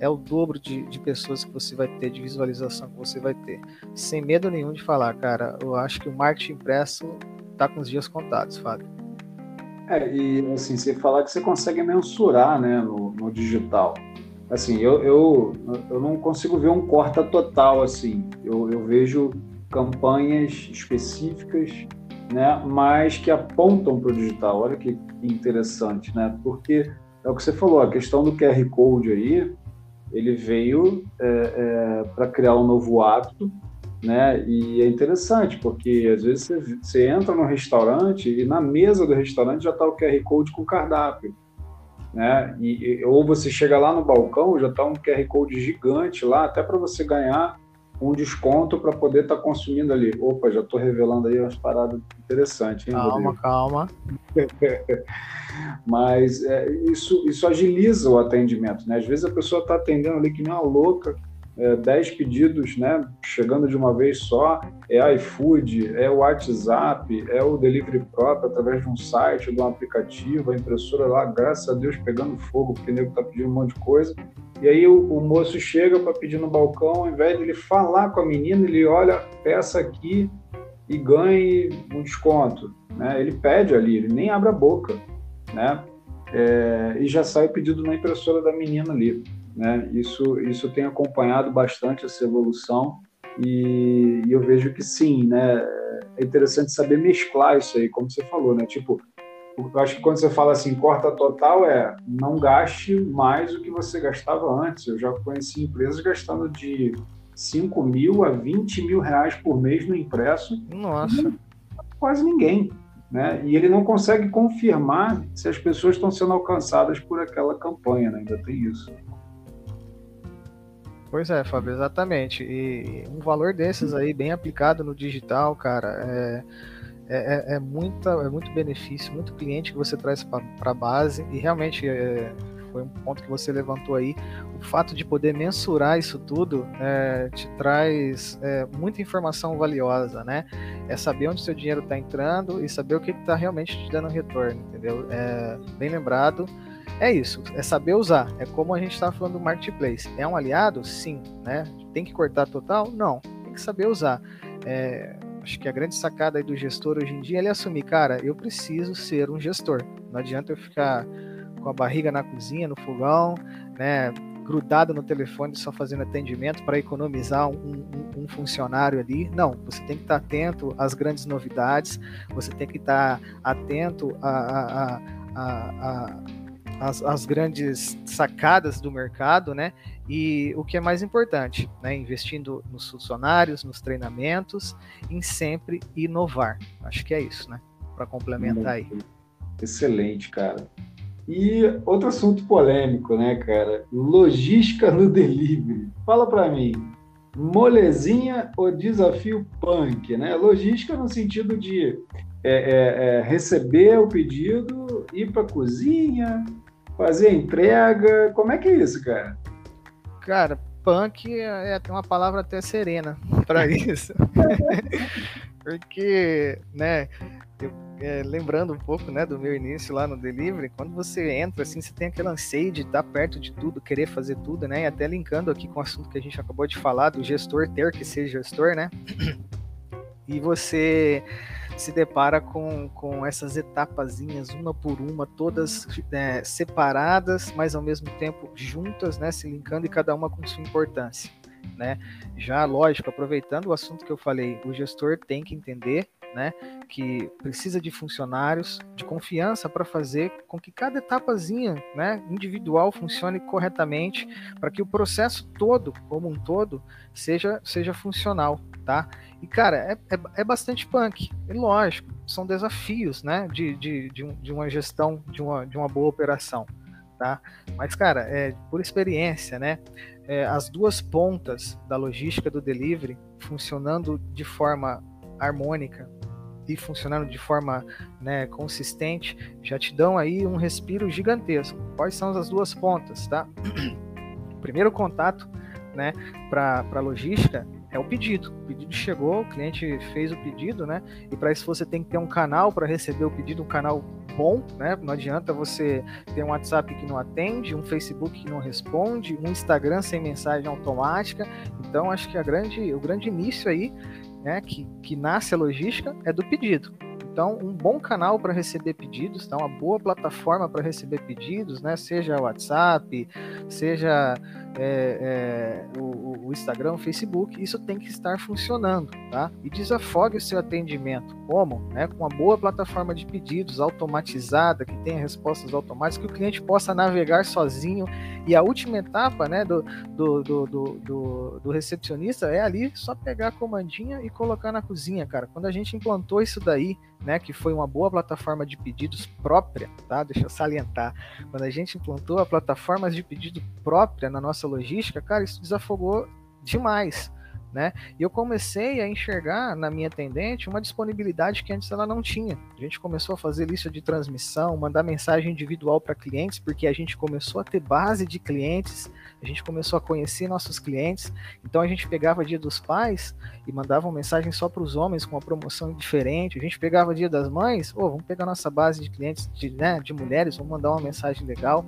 é o dobro de, de pessoas que você vai ter, de visualização que você vai ter. Sem medo nenhum de falar, cara, eu acho que o marketing impresso tá com os dias contados, Fábio. É, e assim, você falar que você consegue mensurar, né, no, no digital. Assim, eu, eu, eu não consigo ver um corta total, assim. Eu, eu vejo campanhas específicas, né, mas que apontam para o digital. Olha que interessante, né? Porque é o que você falou, a questão do QR Code aí, ele veio é, é, para criar um novo hábito, né? E é interessante porque às vezes você, você, entra no restaurante e na mesa do restaurante já está o QR code com cardápio, né? E, ou você chega lá no balcão já está um QR code gigante lá até para você ganhar um desconto para poder estar tá consumindo ali. Opa, já estou revelando aí umas paradas interessantes. Hein, calma, Rodrigo? calma. Mas é, isso, isso agiliza o atendimento, né? Às vezes a pessoa está atendendo ali que nem uma louca, é, 10 pedidos, né? Chegando de uma vez só, é iFood, é o WhatsApp, é o delivery próprio através de um site, de um aplicativo, a impressora lá, graças a Deus, pegando fogo, porque o nego está pedindo um monte de coisa. E aí o, o moço chega para pedir no balcão, ao invés de ele falar com a menina, ele olha, peça aqui e ganhe um desconto. Né? Ele pede ali, ele nem abre a boca né? É, e já sai o pedido na impressora da menina ali, né? Isso, isso tem acompanhado bastante essa evolução e, e, eu vejo que sim, né? É interessante saber mesclar isso aí, como você falou, né? Tipo, eu acho que quando você fala assim, corta total, é não gaste mais do que você gastava antes. Eu já conheci empresas gastando de 5 mil a 20 mil reais por mês no impresso. Nossa. Quase ninguém né? E ele não consegue confirmar se as pessoas estão sendo alcançadas por aquela campanha, né? ainda tem isso. Pois é, Fábio, exatamente. E um valor desses aí, bem aplicado no digital, cara, é, é, é, é muita, é muito benefício, muito cliente que você traz para a base e realmente é, foi um ponto que você levantou aí. O fato de poder mensurar isso tudo é, te traz é, muita informação valiosa, né? É saber onde seu dinheiro está entrando e saber o que está realmente te dando retorno, entendeu? É, bem lembrado. É isso, é saber usar. É como a gente está falando do marketplace. É um aliado? Sim, né? Tem que cortar total? Não. Tem que saber usar. É, acho que a grande sacada do gestor hoje em dia é ele assumir, cara, eu preciso ser um gestor. Não adianta eu ficar com a barriga na cozinha, no fogão, né, grudado no telefone só fazendo atendimento para economizar um, um, um, funcionário ali. Não, você tem que estar atento às grandes novidades, você tem que estar atento a, a, às grandes sacadas do mercado, né? E o que é mais importante, né? Investindo nos funcionários, nos treinamentos, em sempre inovar. Acho que é isso, né? Para complementar aí. Excelente, cara. E outro assunto polêmico, né, cara? Logística no delivery. Fala para mim, molezinha ou desafio punk, né? Logística no sentido de é, é, é, receber o pedido, ir para cozinha, fazer a entrega. Como é que é isso, cara? Cara, punk é, é uma palavra até serena para isso. Porque, né, eu é, lembrando um pouco, né, do meu início lá no delivery, quando você entra, assim, você tem aquele anseio de estar perto de tudo, querer fazer tudo, né, e até linkando aqui com o assunto que a gente acabou de falar, do gestor ter que ser gestor, né, e você se depara com, com essas etapazinhas, uma por uma, todas é, separadas, mas ao mesmo tempo juntas, né, se linkando e cada uma com sua importância. né? Já, lógico, aproveitando o assunto que eu falei, o gestor tem que entender né, que precisa de funcionários de confiança para fazer com que cada etapazinha, né, individual funcione corretamente, para que o processo todo, como um todo, seja seja funcional, tá? E cara, é, é, é bastante punk, é lógico, são desafios, né, de, de, de, um, de uma gestão, de uma, de uma boa operação, tá? Mas cara, é por experiência, né? É, as duas pontas da logística do delivery funcionando de forma harmônica, e funcionando de forma né, consistente, já te dão aí um respiro gigantesco. Quais são as duas pontas, tá? Primeiro contato, né, para a logística é o pedido. O pedido chegou, o cliente fez o pedido, né? E para isso você tem que ter um canal para receber o pedido, um canal bom, né? Não adianta você ter um WhatsApp que não atende, um Facebook que não responde, um Instagram sem mensagem automática. Então acho que a grande, o grande início aí né, que, que nasce a logística é do pedido. Então, um bom canal para receber pedidos, tá? uma boa plataforma para receber pedidos, né? seja WhatsApp, seja é, é, o, o, Instagram, o Facebook, isso tem que estar funcionando, tá? E desafogue o seu atendimento. Como? Né? Com uma boa plataforma de pedidos automatizada, que tenha respostas automáticas, que o cliente possa navegar sozinho. E a última etapa né, do, do, do, do, do recepcionista é ali só pegar a comandinha e colocar na cozinha, cara. Quando a gente implantou isso daí, né, que foi uma boa plataforma de pedidos própria, tá? Deixa eu salientar. Quando a gente implantou a plataforma de pedido própria na nossa logística, cara, isso desafogou demais né? E eu comecei a enxergar na minha atendente uma disponibilidade que antes ela não tinha. A gente começou a fazer lista de transmissão, mandar mensagem individual para clientes, porque a gente começou a ter base de clientes, a gente começou a conhecer nossos clientes. Então a gente pegava Dia dos Pais e mandava uma mensagem só para os homens com uma promoção diferente. A gente pegava Dia das Mães, oh, vamos pegar nossa base de clientes de, né, de mulheres, vamos mandar uma mensagem legal.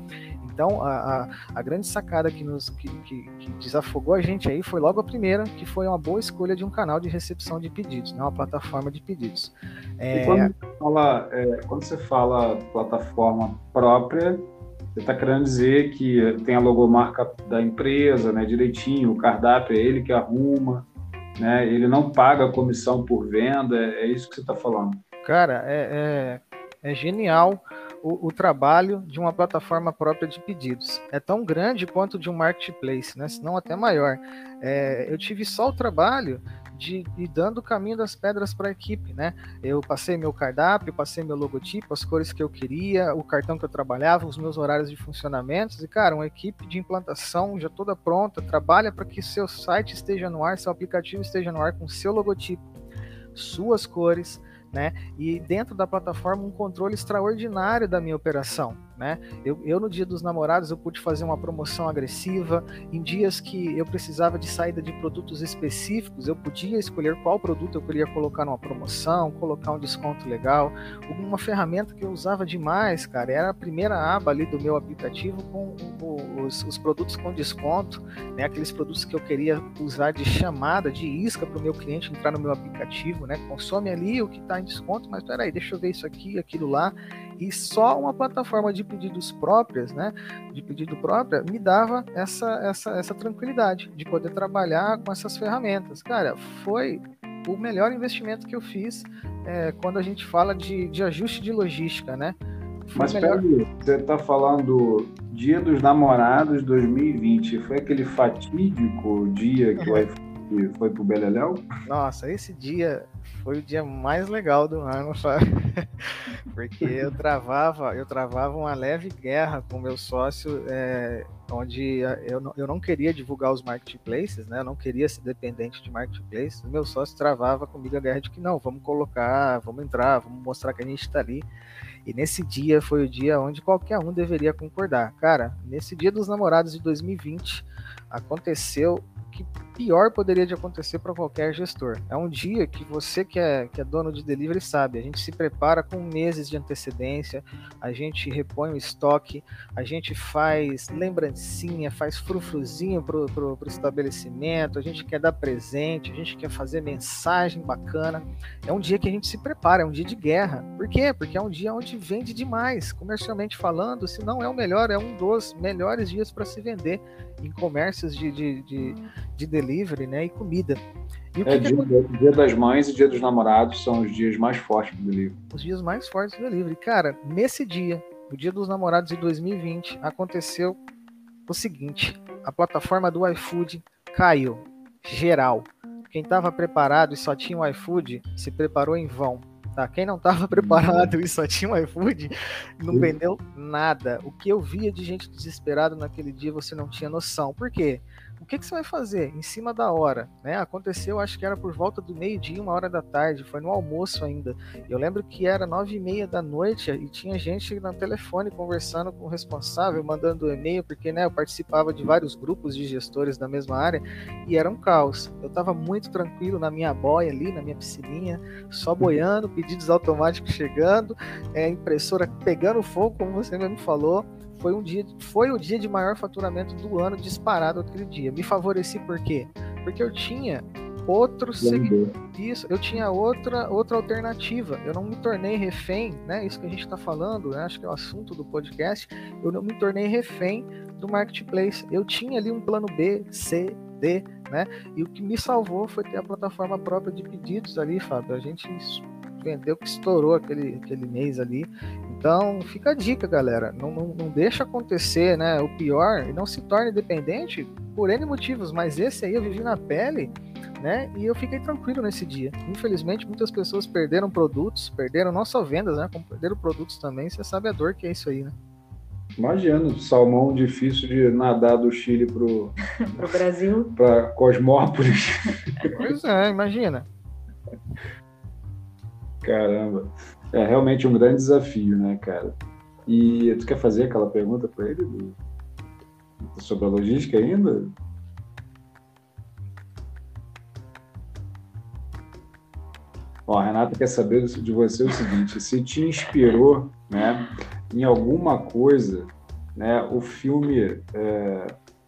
Então, a, a, a grande sacada que, nos, que, que, que, desafogou a gente aí foi logo a primeira, que foi uma boa escolha de um canal de recepção de pedidos, né? uma plataforma de pedidos. É... Quando, fala, é, quando você fala plataforma própria, você está querendo dizer que tem a logomarca da empresa, né, direitinho, o cardápio é ele que arruma, né, ele não paga comissão por venda, é, é isso que você está falando. Cara, é, é, é genial o, o, trabalho de uma plataforma própria de pedidos. É tão grande quanto de um marketplace, né? se não até maior. É, eu tive só o trabalho de ir dando o caminho das pedras para a equipe, né? Eu passei meu cardápio, passei meu logotipo, as cores que eu queria, o cartão que eu trabalhava, os meus horários de funcionamento. E, cara, uma equipe de implantação já toda pronta, trabalha para que seu site esteja no ar, seu aplicativo esteja no ar com seu logotipo, suas cores, né? E dentro da plataforma um controle extraordinário da minha operação, né? Eu, eu, no dia dos namorados eu pude fazer uma promoção agressiva. Em dias que eu precisava de saída de produtos específicos, eu podia escolher qual produto eu queria colocar numa promoção, colocar um desconto legal. Uma ferramenta que eu usava demais, cara, era a primeira aba ali do meu aplicativo com os, os produtos com desconto, né? Aqueles produtos que eu queria usar de chamada, de isca para o meu cliente entrar no meu aplicativo, né? Consome ali o que está em desconto, mas peraí, deixa eu ver isso aqui, aquilo lá e só uma plataforma de pedidos próprias, né, de pedido própria, me dava essa, essa, essa tranquilidade de poder trabalhar com essas ferramentas. Cara, foi o melhor investimento que eu fiz é, quando a gente fala de, de ajuste de logística, né? Foi Mas melhor... peraí, você está falando Dia dos Namorados 2020, foi aquele fatídico dia que o iPhone foi pro Beleléu? Nossa, esse dia foi o dia mais legal do ano, sabe? Porque eu travava, eu travava uma leve guerra com meu sócio, é, onde eu não, eu não queria divulgar os marketplaces, né? Eu não queria ser dependente de marketplaces. Meu sócio travava comigo a guerra de que não, vamos colocar, vamos entrar, vamos mostrar que a gente está ali. E nesse dia foi o dia onde qualquer um deveria concordar. Cara, nesse dia dos namorados de 2020, aconteceu que pior poderia de acontecer para qualquer gestor. É um dia que você que é, que é dono de delivery sabe, a gente se prepara com meses de antecedência, a gente repõe o estoque, a gente faz lembrancinha, faz frufruzinho pro, pro, pro estabelecimento, a gente quer dar presente, a gente quer fazer mensagem bacana. É um dia que a gente se prepara, é um dia de guerra. Por quê? Porque é um dia onde vende demais, comercialmente falando, se não é o melhor, é um dos melhores dias para se vender em comércio comércios de, de, de, de delivery né, e comida. E é, que dia, que... dia, das Mães e Dia dos Namorados são os dias mais fortes do delivery. Os dias mais fortes do delivery. Cara, nesse dia, o Dia dos Namorados de 2020, aconteceu o seguinte: a plataforma do iFood caiu, geral. Quem estava preparado e só tinha o iFood se preparou em vão. Tá? Quem não estava preparado e só tinha o iFood não vendeu nada. O que eu via de gente desesperada naquele dia você não tinha noção. Por quê? O que, que você vai fazer em cima da hora? Né? Aconteceu, acho que era por volta do meio-dia, uma hora da tarde, foi no almoço ainda. Eu lembro que era nove e meia da noite e tinha gente no telefone conversando com o responsável, mandando e-mail, porque né, eu participava de vários grupos de gestores da mesma área e era um caos. Eu estava muito tranquilo na minha boia ali, na minha piscininha, só boiando, pedidos automáticos chegando, é, impressora pegando fogo, como você mesmo falou foi um dia, foi o dia de maior faturamento do ano disparado aquele dia. Me favoreci por quê? Porque eu tinha outro isso, eu tinha outra outra alternativa. Eu não me tornei refém, né? Isso que a gente está falando, né? acho que é o assunto do podcast. Eu não me tornei refém do marketplace. Eu tinha ali um plano B, C, D, né? E o que me salvou foi ter a plataforma própria de pedidos ali, Fábio. A gente vendeu que estourou aquele, aquele mês ali. Então, fica a dica, galera. Não, não, não deixa acontecer né, o pior e não se torne dependente por N motivos, mas esse aí eu vivi na pele, né? E eu fiquei tranquilo nesse dia. Infelizmente, muitas pessoas perderam produtos, perderam não só vendas, né? Como perderam produtos também. Você sabe a dor que é isso aí, né? Imagina, salmão difícil de nadar do Chile pro, pro Brasil. para Cosmópolis. Pois é, imagina. Caramba. É realmente um grande desafio, né, cara? E tu quer fazer aquela pergunta para ele do, sobre a logística ainda? Ó, a Renata quer saber de você o seguinte: se te inspirou, né, em alguma coisa, né, o filme é,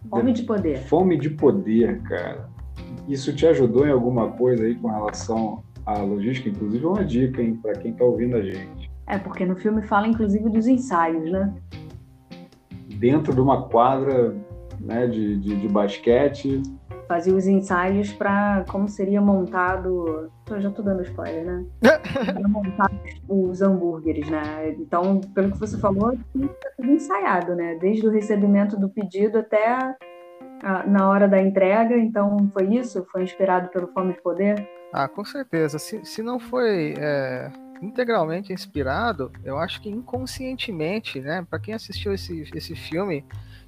Fome de Poder. Fome de Poder, cara. Isso te ajudou em alguma coisa aí com relação a logística, inclusive, é uma dica, hein, para quem está ouvindo a gente. É, porque no filme fala, inclusive, dos ensaios, né? Dentro de uma quadra né, de, de, de basquete. Fazia os ensaios para como seria montado. Eu já estou dando spoiler, né? para montar os hambúrgueres, né? Então, pelo que você falou, está tudo ensaiado, né? Desde o recebimento do pedido até a, na hora da entrega. Então, foi isso? Foi inspirado pelo Fome de Poder? Ah, com certeza. Se, se não foi é, integralmente inspirado, eu acho que inconscientemente, né? Para quem assistiu esse, esse filme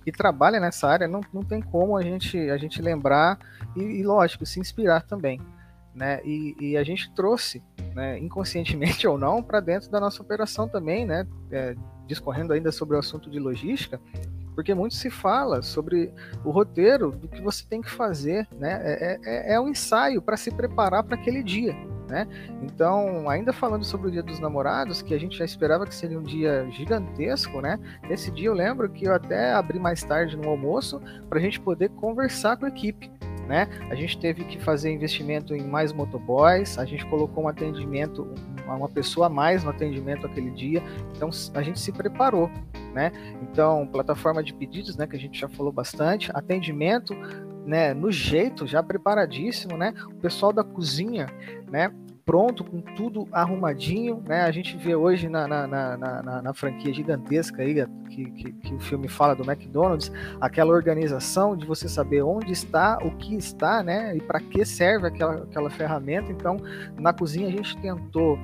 e trabalha nessa área, não, não tem como a gente, a gente lembrar e, e lógico, se inspirar também. Né? E, e, a gente trouxe, né, inconscientemente ou não, para dentro da nossa operação também, né? É, discorrendo ainda sobre o assunto de logística, porque muito se fala sobre o roteiro do que você tem que fazer, né? É, é, é um ensaio para se preparar para aquele dia, né? Então, ainda falando sobre o Dia dos Namorados, que a gente já esperava que seria um dia gigantesco, né? Nesse dia eu lembro que eu até abri mais tarde no almoço para a gente poder conversar com a equipe. Né? A gente teve que fazer investimento em mais motoboys, a gente colocou um atendimento, uma pessoa a mais no atendimento aquele dia, então a gente se preparou, né? Então, plataforma de pedidos, né, que a gente já falou bastante, atendimento, né, no jeito, já preparadíssimo, né? O pessoal da cozinha, né, pronto, com tudo arrumadinho, né? A gente vê hoje na, na, na, na, na franquia gigantesca aí, que, que, que, o filme fala do McDonald's, aquela organização de você saber onde está, o que está, né? E para que serve aquela, aquela ferramenta. Então, na cozinha a gente tentou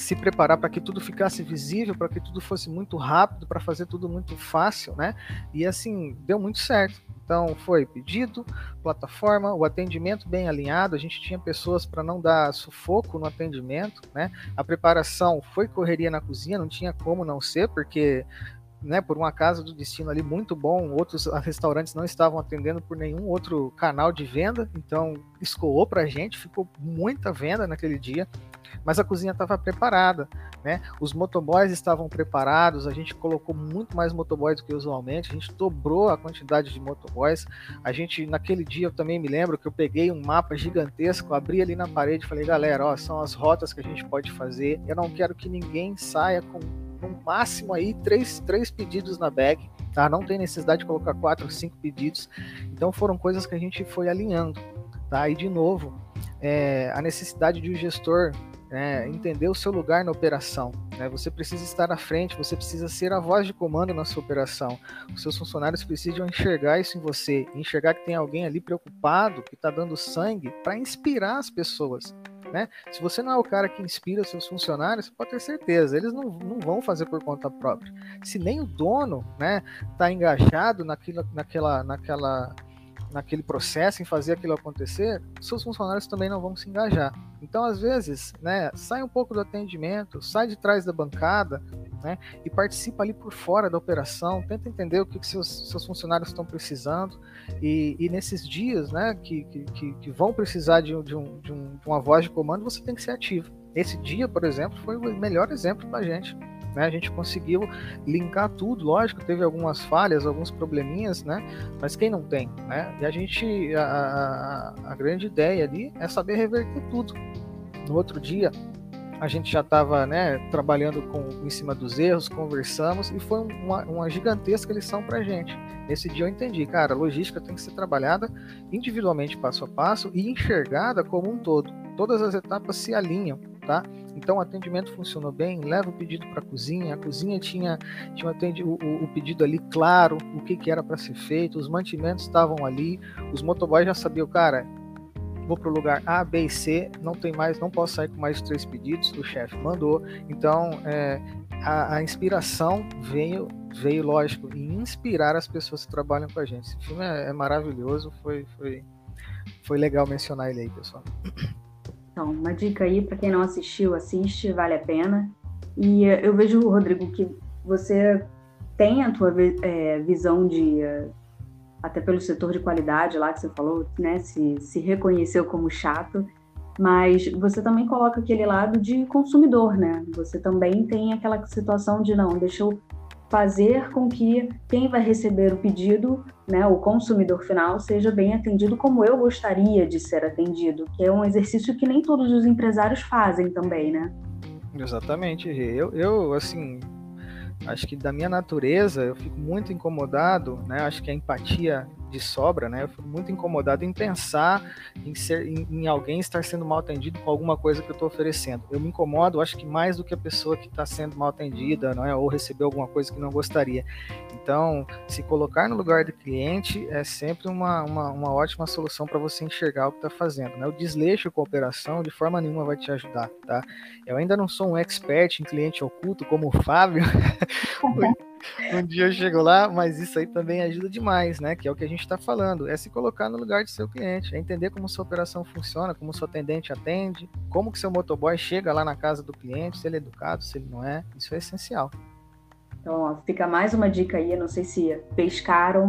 se preparar para que tudo ficasse visível, para que tudo fosse muito rápido, para fazer tudo muito fácil, né? E assim, deu muito certo. Então, foi pedido, plataforma, o atendimento bem alinhado, a gente tinha pessoas para não dar sufoco no atendimento, né? A preparação foi correria na cozinha, não tinha como não ser, porque né, por um acaso do destino ali muito bom, outros restaurantes não estavam atendendo por nenhum outro canal de venda, então escoou para a gente, ficou muita venda naquele dia mas a cozinha estava preparada, né? Os motoboys estavam preparados, a gente colocou muito mais motoboys do que usualmente, a gente dobrou a quantidade de motoboys. A gente, naquele dia, eu também me lembro que eu peguei um mapa gigantesco, abri ali na parede e falei, galera, ó, são as rotas que a gente pode fazer. Eu não quero que ninguém saia com no máximo aí três, três pedidos na bag tá? Não tem necessidade de colocar quatro, cinco pedidos. Então foram coisas que a gente foi alinhando, tá? E de novo, é, a necessidade de o um gestor é, entender o seu lugar na operação. Né? Você precisa estar à frente, você precisa ser a voz de comando na sua operação. Os seus funcionários precisam enxergar isso em você, enxergar que tem alguém ali preocupado, que está dando sangue para inspirar as pessoas. Né? Se você não é o cara que inspira seus funcionários, pode ter certeza, eles não, não vão fazer por conta própria. Se nem o dono está né, engajado naquilo, naquela, naquela naquele processo, em fazer aquilo acontecer, seus funcionários também não vão se engajar. Então, às vezes, né, sai um pouco do atendimento, sai de trás da bancada, né, e participa ali por fora da operação, tenta entender o que, que seus, seus funcionários estão precisando, e, e nesses dias, né, que, que, que vão precisar de, de, um, de, um, de uma voz de comando, você tem que ser ativo. Esse dia, por exemplo, foi o melhor exemplo para a gente. Né? A gente conseguiu linkar tudo, lógico, teve algumas falhas, alguns probleminhas, né? Mas quem não tem, né? E a gente, a, a, a grande ideia ali é saber reverter tudo. No outro dia, a gente já estava né, trabalhando com, em cima dos erros, conversamos e foi uma, uma gigantesca lição para a gente. Nesse dia eu entendi, cara, a logística tem que ser trabalhada individualmente, passo a passo e enxergada como um todo. Todas as etapas se alinham, tá? Então o atendimento funcionou bem, leva o pedido para a cozinha, a cozinha tinha, tinha o, o, o, pedido ali claro, o que, que era para ser feito, os mantimentos estavam ali, os motoboys já sabiam, cara, vou para o lugar A, B e C, não tem mais, não posso sair com mais de três pedidos, o chefe mandou. Então é, a, a, inspiração veio, veio, lógico, em inspirar as pessoas que trabalham com a gente. Esse filme é, é maravilhoso, foi, foi, foi legal mencionar ele aí, pessoal. Então, uma dica aí para quem não assistiu, assiste, vale a pena. E eh, eu vejo, Rodrigo, que você tem a tua é, visão de eh, até pelo setor de qualidade lá que você falou, né, se, se reconheceu como chato, mas você também coloca aquele lado de consumidor, né? Você também tem aquela situação de não, deixa eu fazer com que quem vai receber o pedido, né, o consumidor final, seja bem atendido como eu gostaria de ser atendido, que é um exercício que nem todos os empresários fazem também, né? Exatamente, eu, eu assim, acho que da minha natureza eu fico muito incomodado, né? Acho que a empatia de sobra, né? Eu fico muito incomodado em pensar em, ser, em, em alguém estar sendo mal atendido com alguma coisa que eu estou oferecendo. Eu me incomodo, acho que mais do que a pessoa que está sendo mal atendida, não é? Ou recebeu alguma coisa que não gostaria. Então, se colocar no lugar do cliente é sempre uma, uma, uma ótima solução para você enxergar o que está fazendo. Né? O desleixo com a operação de forma nenhuma vai te ajudar, tá? Eu ainda não sou um expert em cliente oculto como o Fábio. um dia eu chego lá, mas isso aí também ajuda demais, né? Que é o que a gente está falando, é se colocar no lugar de seu cliente, é entender como sua operação funciona, como seu atendente atende, como que seu motoboy chega lá na casa do cliente, se ele é educado, se ele não é, isso é essencial. Então, ó, fica mais uma dica aí, não sei se pescaram,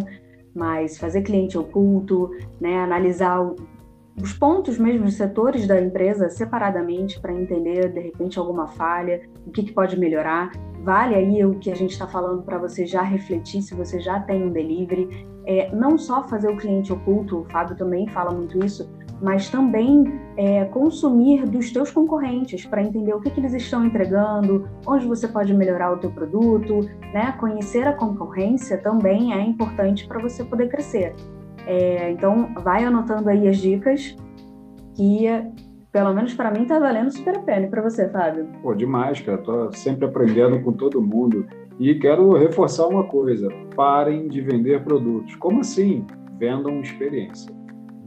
mas fazer cliente oculto, né, analisar os pontos mesmo, os setores da empresa separadamente para entender de repente alguma falha, o que, que pode melhorar. Vale aí o que a gente está falando para você já refletir se você já tem um delivery. É, não só fazer o cliente oculto, o Fábio também fala muito isso, mas também é, consumir dos teus concorrentes para entender o que, que, eles estão entregando, onde você pode melhorar o teu produto, né? Conhecer a concorrência também é importante para você poder crescer. É, então, vai anotando aí as dicas que, pelo menos para mim, tá valendo super a pena. Para você, Fábio? Pô, demais, cara. Tô sempre aprendendo com todo mundo. E quero reforçar uma coisa: parem de vender produtos. Como assim? Vendam experiência.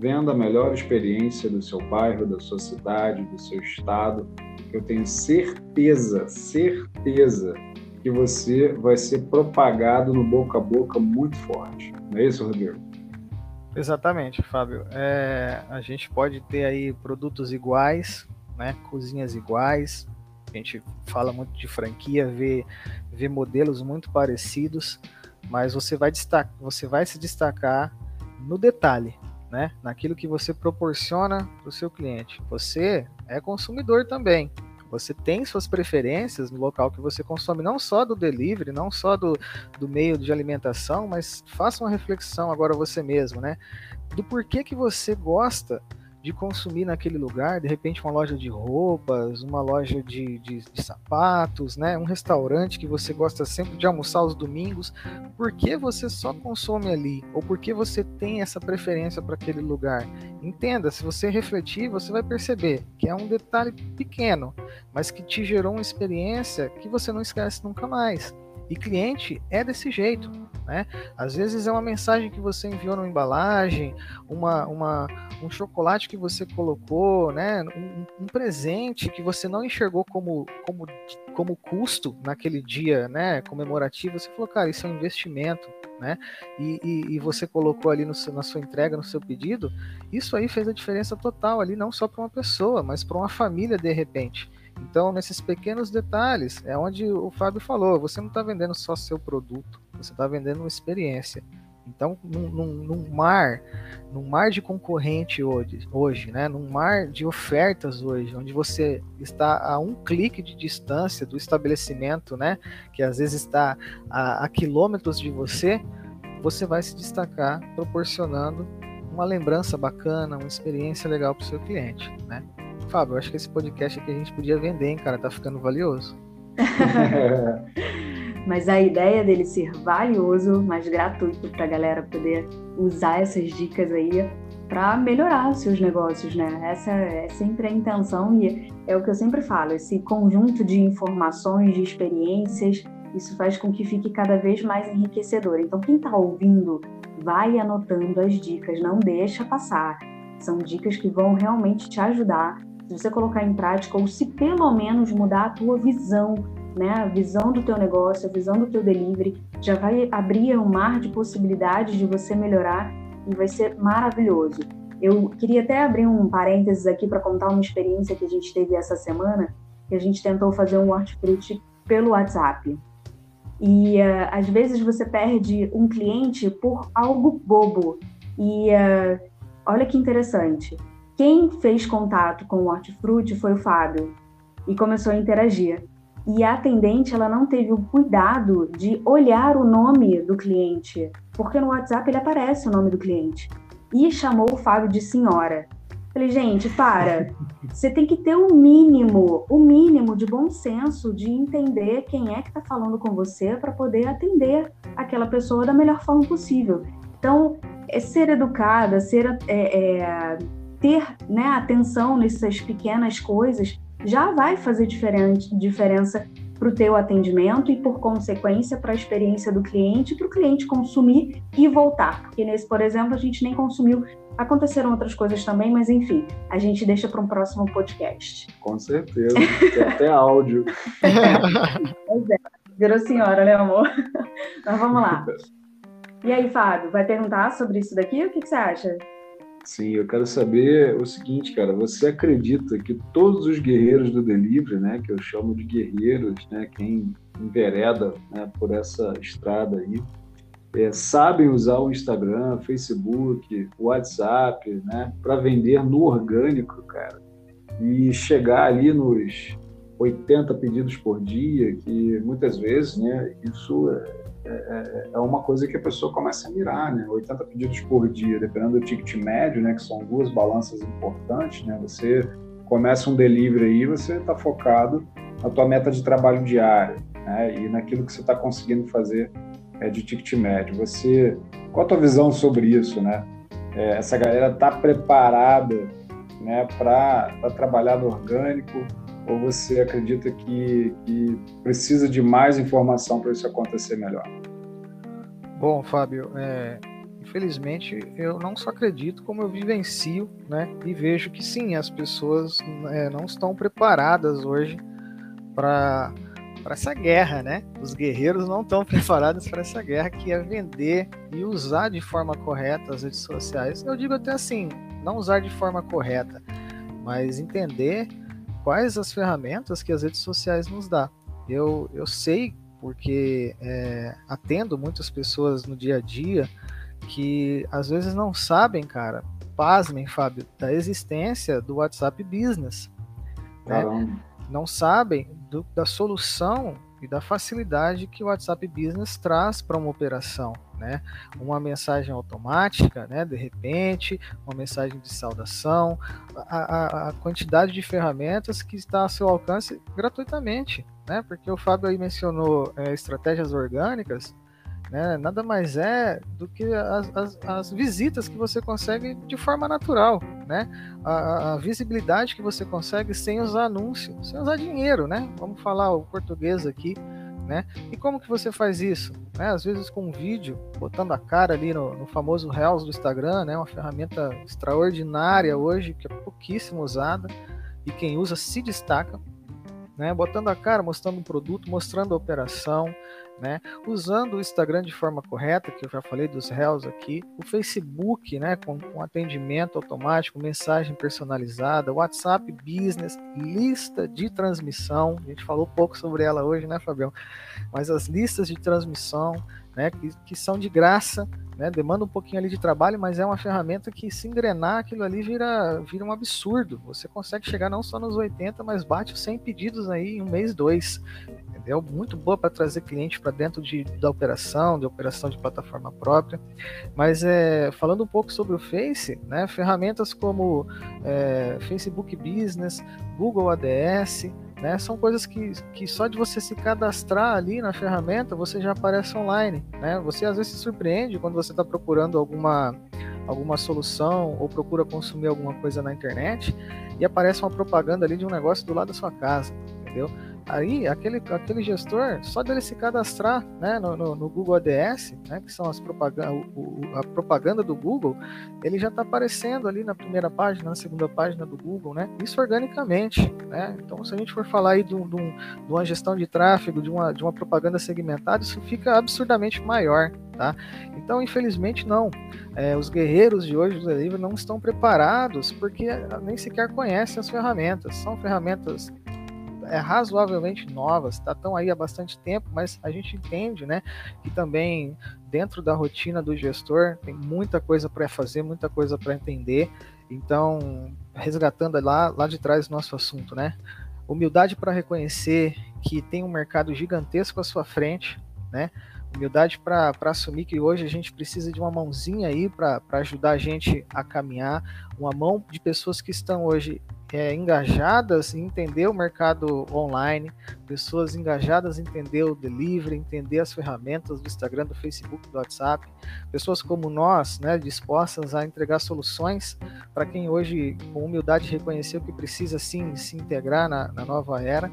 Venda a melhor experiência do seu bairro, da sua cidade, do seu estado. Eu tenho certeza, certeza que você vai ser propagado no boca a boca muito forte. Não é isso, Rodrigo? Exatamente, Fábio. É, a gente pode ter aí produtos iguais, né, cozinhas iguais. A gente fala muito de franquia, vê, vê modelos muito parecidos, mas você vai, destacar, você vai se destacar no detalhe, né, naquilo que você proporciona para o seu cliente. Você é consumidor também, você tem suas preferências no local que você consome, não só do delivery, não só do, do meio de alimentação, mas faça uma reflexão agora você mesmo, né? Do porquê que você gosta de consumir naquele lugar, de repente uma loja de roupas, uma loja de, de, de, sapatos, né? um restaurante que você gosta sempre de almoçar aos domingos, por que você só consome ali? Ou por que você tem essa preferência para aquele lugar? Entenda, se você refletir, você vai perceber que é um detalhe pequeno, mas que te gerou uma experiência que você não esquece nunca mais. E cliente é desse jeito, né? Às vezes é uma mensagem que você enviou na embalagem, uma, uma, um chocolate que você colocou, né? Um, um, presente que você não enxergou como, como, como custo naquele dia, né? Comemorativo. Você falou, cara, isso é um investimento, né? E, e, e você colocou ali seu, na sua entrega, no seu pedido. Isso aí fez a diferença total ali, não só para uma pessoa, mas para uma família de repente. Então, nesses pequenos detalhes, é onde o Fábio falou: você não está vendendo só seu produto, você está vendendo uma experiência. Então, num, num, num, mar, num mar de concorrente hoje, hoje, né? Num mar de ofertas hoje, onde você está a um clique de distância do estabelecimento, né? Que às vezes está a, a quilômetros de você, você vai se destacar proporcionando uma lembrança bacana, uma experiência legal para o seu cliente, né? Fábio, acho que esse podcast aqui a gente podia vender, hein, cara? Tá ficando valioso. mas a ideia dele ser valioso, mas gratuito para a galera poder usar essas dicas aí para melhorar seus negócios, né? Essa é sempre a intenção e é o que eu sempre falo, esse conjunto de informações, de experiências, isso faz com que fique cada vez mais enriquecedor. Então, quem está ouvindo, vai anotando as dicas, não deixa passar. São dicas que vão realmente te ajudar se você colocar em prática ou se pelo menos mudar a tua visão né, a visão do teu negócio, a visão do teu delivery, já vai abrir um mar de possibilidades de você melhorar e vai ser maravilhoso. Eu queria até abrir um parênteses aqui para contar uma experiência que a gente teve essa semana, que a gente tentou fazer um hortifruti pelo WhatsApp. E uh, às vezes você perde um cliente por algo bobo. E uh, olha que interessante. Quem fez contato com o hortifruti foi o Fábio e começou a interagir e a atendente ela não teve o cuidado de olhar o nome do cliente, porque no WhatsApp ele aparece o nome do cliente. E chamou o Fábio de senhora. Falei, gente, para. Você tem que ter o um mínimo, o um mínimo de bom senso de entender quem é que está falando com você para poder atender aquela pessoa da melhor forma possível. Então, é ser educada, ser é, é, ter né, atenção nessas pequenas coisas já vai fazer diferença para o teu atendimento e, por consequência, para a experiência do cliente, para o cliente consumir e voltar. Porque nesse, por exemplo, a gente nem consumiu. Aconteceram outras coisas também, mas enfim, a gente deixa para um próximo podcast. Com certeza, tem até áudio. pois é, virou senhora, né, amor? Mas vamos lá. E aí, Fábio, vai perguntar sobre isso daqui? O que, que você acha? Sim, eu quero saber o seguinte, cara. Você acredita que todos os guerreiros do delivery, né, que eu chamo de guerreiros, né, quem envereda né, por essa estrada aí, é, sabem usar o Instagram, Facebook, WhatsApp, né, para vender no orgânico, cara, e chegar ali nos 80 pedidos por dia, que muitas vezes, né, isso é é, é, é uma coisa que a pessoa começa a mirar, né? 80 pedidos por dia, dependendo do ticket médio, né? Que são duas balanças importantes, né? Você começa um delivery aí, você está focado na tua meta de trabalho diário, né? E naquilo que você está conseguindo fazer é, de ticket médio. Você, qual a tua visão sobre isso, né? É, essa galera está preparada, né? Para trabalhar no orgânico? Ou você acredita que, que precisa de mais informação para isso acontecer melhor? Bom, Fábio, é, infelizmente eu não só acredito, como eu vivencio, né? E vejo que sim, as pessoas é, não estão preparadas hoje para para essa guerra, né? Os guerreiros não estão preparados para essa guerra que é vender e usar de forma correta as redes sociais. Eu digo até assim, não usar de forma correta, mas entender quais as ferramentas que as redes sociais nos dá. Eu, eu sei, porque é, atendo muitas pessoas no dia a dia que às vezes não sabem, cara, pasmem, Fábio, da existência do WhatsApp Business. Né? Não sabem do, da solução e da facilidade que o WhatsApp Business traz para uma operação, né? Uma mensagem automática, né? De repente, uma mensagem de saudação, a, a, a quantidade de ferramentas que está ao seu alcance gratuitamente, né? Porque o Fábio aí mencionou é, estratégias orgânicas, né? Nada mais é do que as, as, as, visitas que você consegue de forma natural, né? A, a, visibilidade que você consegue sem usar anúncio, sem usar dinheiro, né? Vamos falar o português aqui, né? E como que você faz isso? Né? Às vezes com um vídeo, botando a cara ali no, no famoso Reels do Instagram, né? Uma ferramenta extraordinária hoje, que é pouquíssimo usada, e quem usa se destaca, né? Botando a cara, mostrando um produto, mostrando a operação, né? Usando o Instagram de forma correta, que eu já falei dos réus aqui, o Facebook, né, com, com atendimento automático, mensagem personalizada, WhatsApp Business, lista de transmissão, a gente falou pouco sobre ela hoje, né, Fabião? Mas as listas de transmissão, né, que, que são de graça, né, demanda um pouquinho ali de trabalho, mas é uma ferramenta que se engrenar aquilo ali vira, vira um absurdo. Você consegue chegar não só nos 80, mas bate os 100 pedidos aí em um mês, dois entendeu? Muito boa para trazer cliente para dentro de, da operação, de operação de plataforma própria. Mas é, falando um pouco sobre o Face, né, ferramentas como é, Facebook Business, Google ADS, né, são coisas que, que só de você se cadastrar ali na ferramenta você já aparece online. Né? Você às vezes se surpreende quando você está procurando alguma alguma solução ou procura consumir alguma coisa na internet e aparece uma propaganda ali de um negócio do lado da sua casa, entendeu? Aí, aquele, aquele gestor, só dele se cadastrar né, no, no, no Google ADS, né, que são as propaganda, o, a propaganda do Google, ele já está aparecendo ali na primeira página, na segunda página do Google, né? Isso organicamente, né? Então, se a gente for falar aí de, um, de, um, de uma gestão de tráfego, de uma, de uma propaganda segmentada, isso fica absurdamente maior, tá? Então, infelizmente, não. É, os guerreiros de hoje do delivery não estão preparados porque nem sequer conhecem as ferramentas. São ferramentas é, razoavelmente novas, tá, estão aí há bastante tempo, mas a gente entende, né, que também dentro da rotina do gestor tem muita coisa para fazer, muita coisa para entender. Então, resgatando lá, lá de trás nosso assunto, né? Humildade para reconhecer que tem um mercado gigantesco à sua frente, né? Humildade para assumir que hoje a gente precisa de uma mãozinha aí para ajudar a gente a caminhar, uma mão de pessoas que estão hoje é, engajadas em entender o mercado online, pessoas engajadas em entender o delivery, entender as ferramentas do Instagram, do Facebook, do WhatsApp, pessoas como nós, né, dispostas a entregar soluções para quem hoje, com humildade, reconheceu que precisa sim se integrar na, na nova era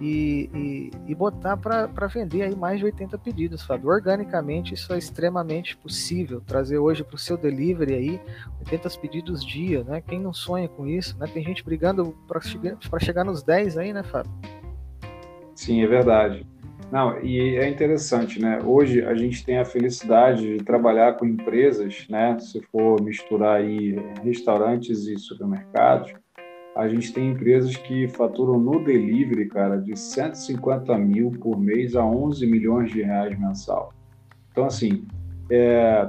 e, e, e botar para vender aí mais de 80 pedidos, Fábio. Organicamente, isso é extremamente possível. Trazer hoje para o seu delivery aí 80 pedidos dia, né? Quem não sonha com isso, né? Tem gente brigando para chegar, chegar nos 10 aí, né, Fábio? Sim, é verdade. Não, e é interessante, né? Hoje a gente tem a felicidade de trabalhar com empresas, né? Se for misturar aí restaurantes e supermercados, a gente tem empresas que faturam no delivery, cara, de 150 mil por mês a 11 milhões de reais mensal. Então, assim, é,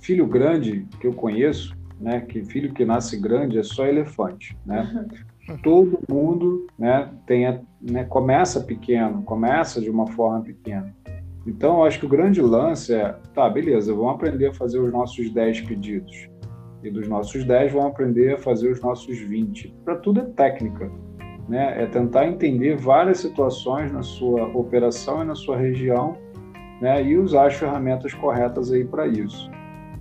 filho grande que eu conheço, né, que filho que nasce grande é só elefante, né? Todo mundo, né, tem, né, começa pequeno, começa de uma forma pequena. Então, eu acho que o grande lance é, tá, beleza, vamos aprender a fazer os nossos 10 pedidos e dos nossos 10 vão aprender a fazer os nossos 20. Para tudo é técnica, né? É tentar entender várias situações na sua operação e na sua região, né? E usar as ferramentas corretas aí para isso.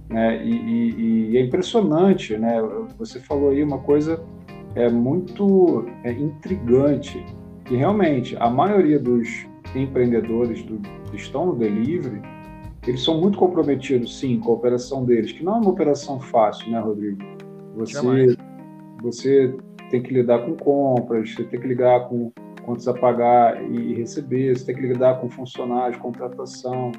Né? E, e, e, é impressionante, né? Você falou aí uma coisa é muito é, intrigante que realmente a maioria dos empreendedores do, que estão no delivery eles são muito comprometidos, sim, com a operação deles, que não é uma operação fácil, né, Rodrigo? Você, você tem que lidar com compras, você tem que lidar com contas a pagar e receber, você tem que lidar com funcionários, contratação,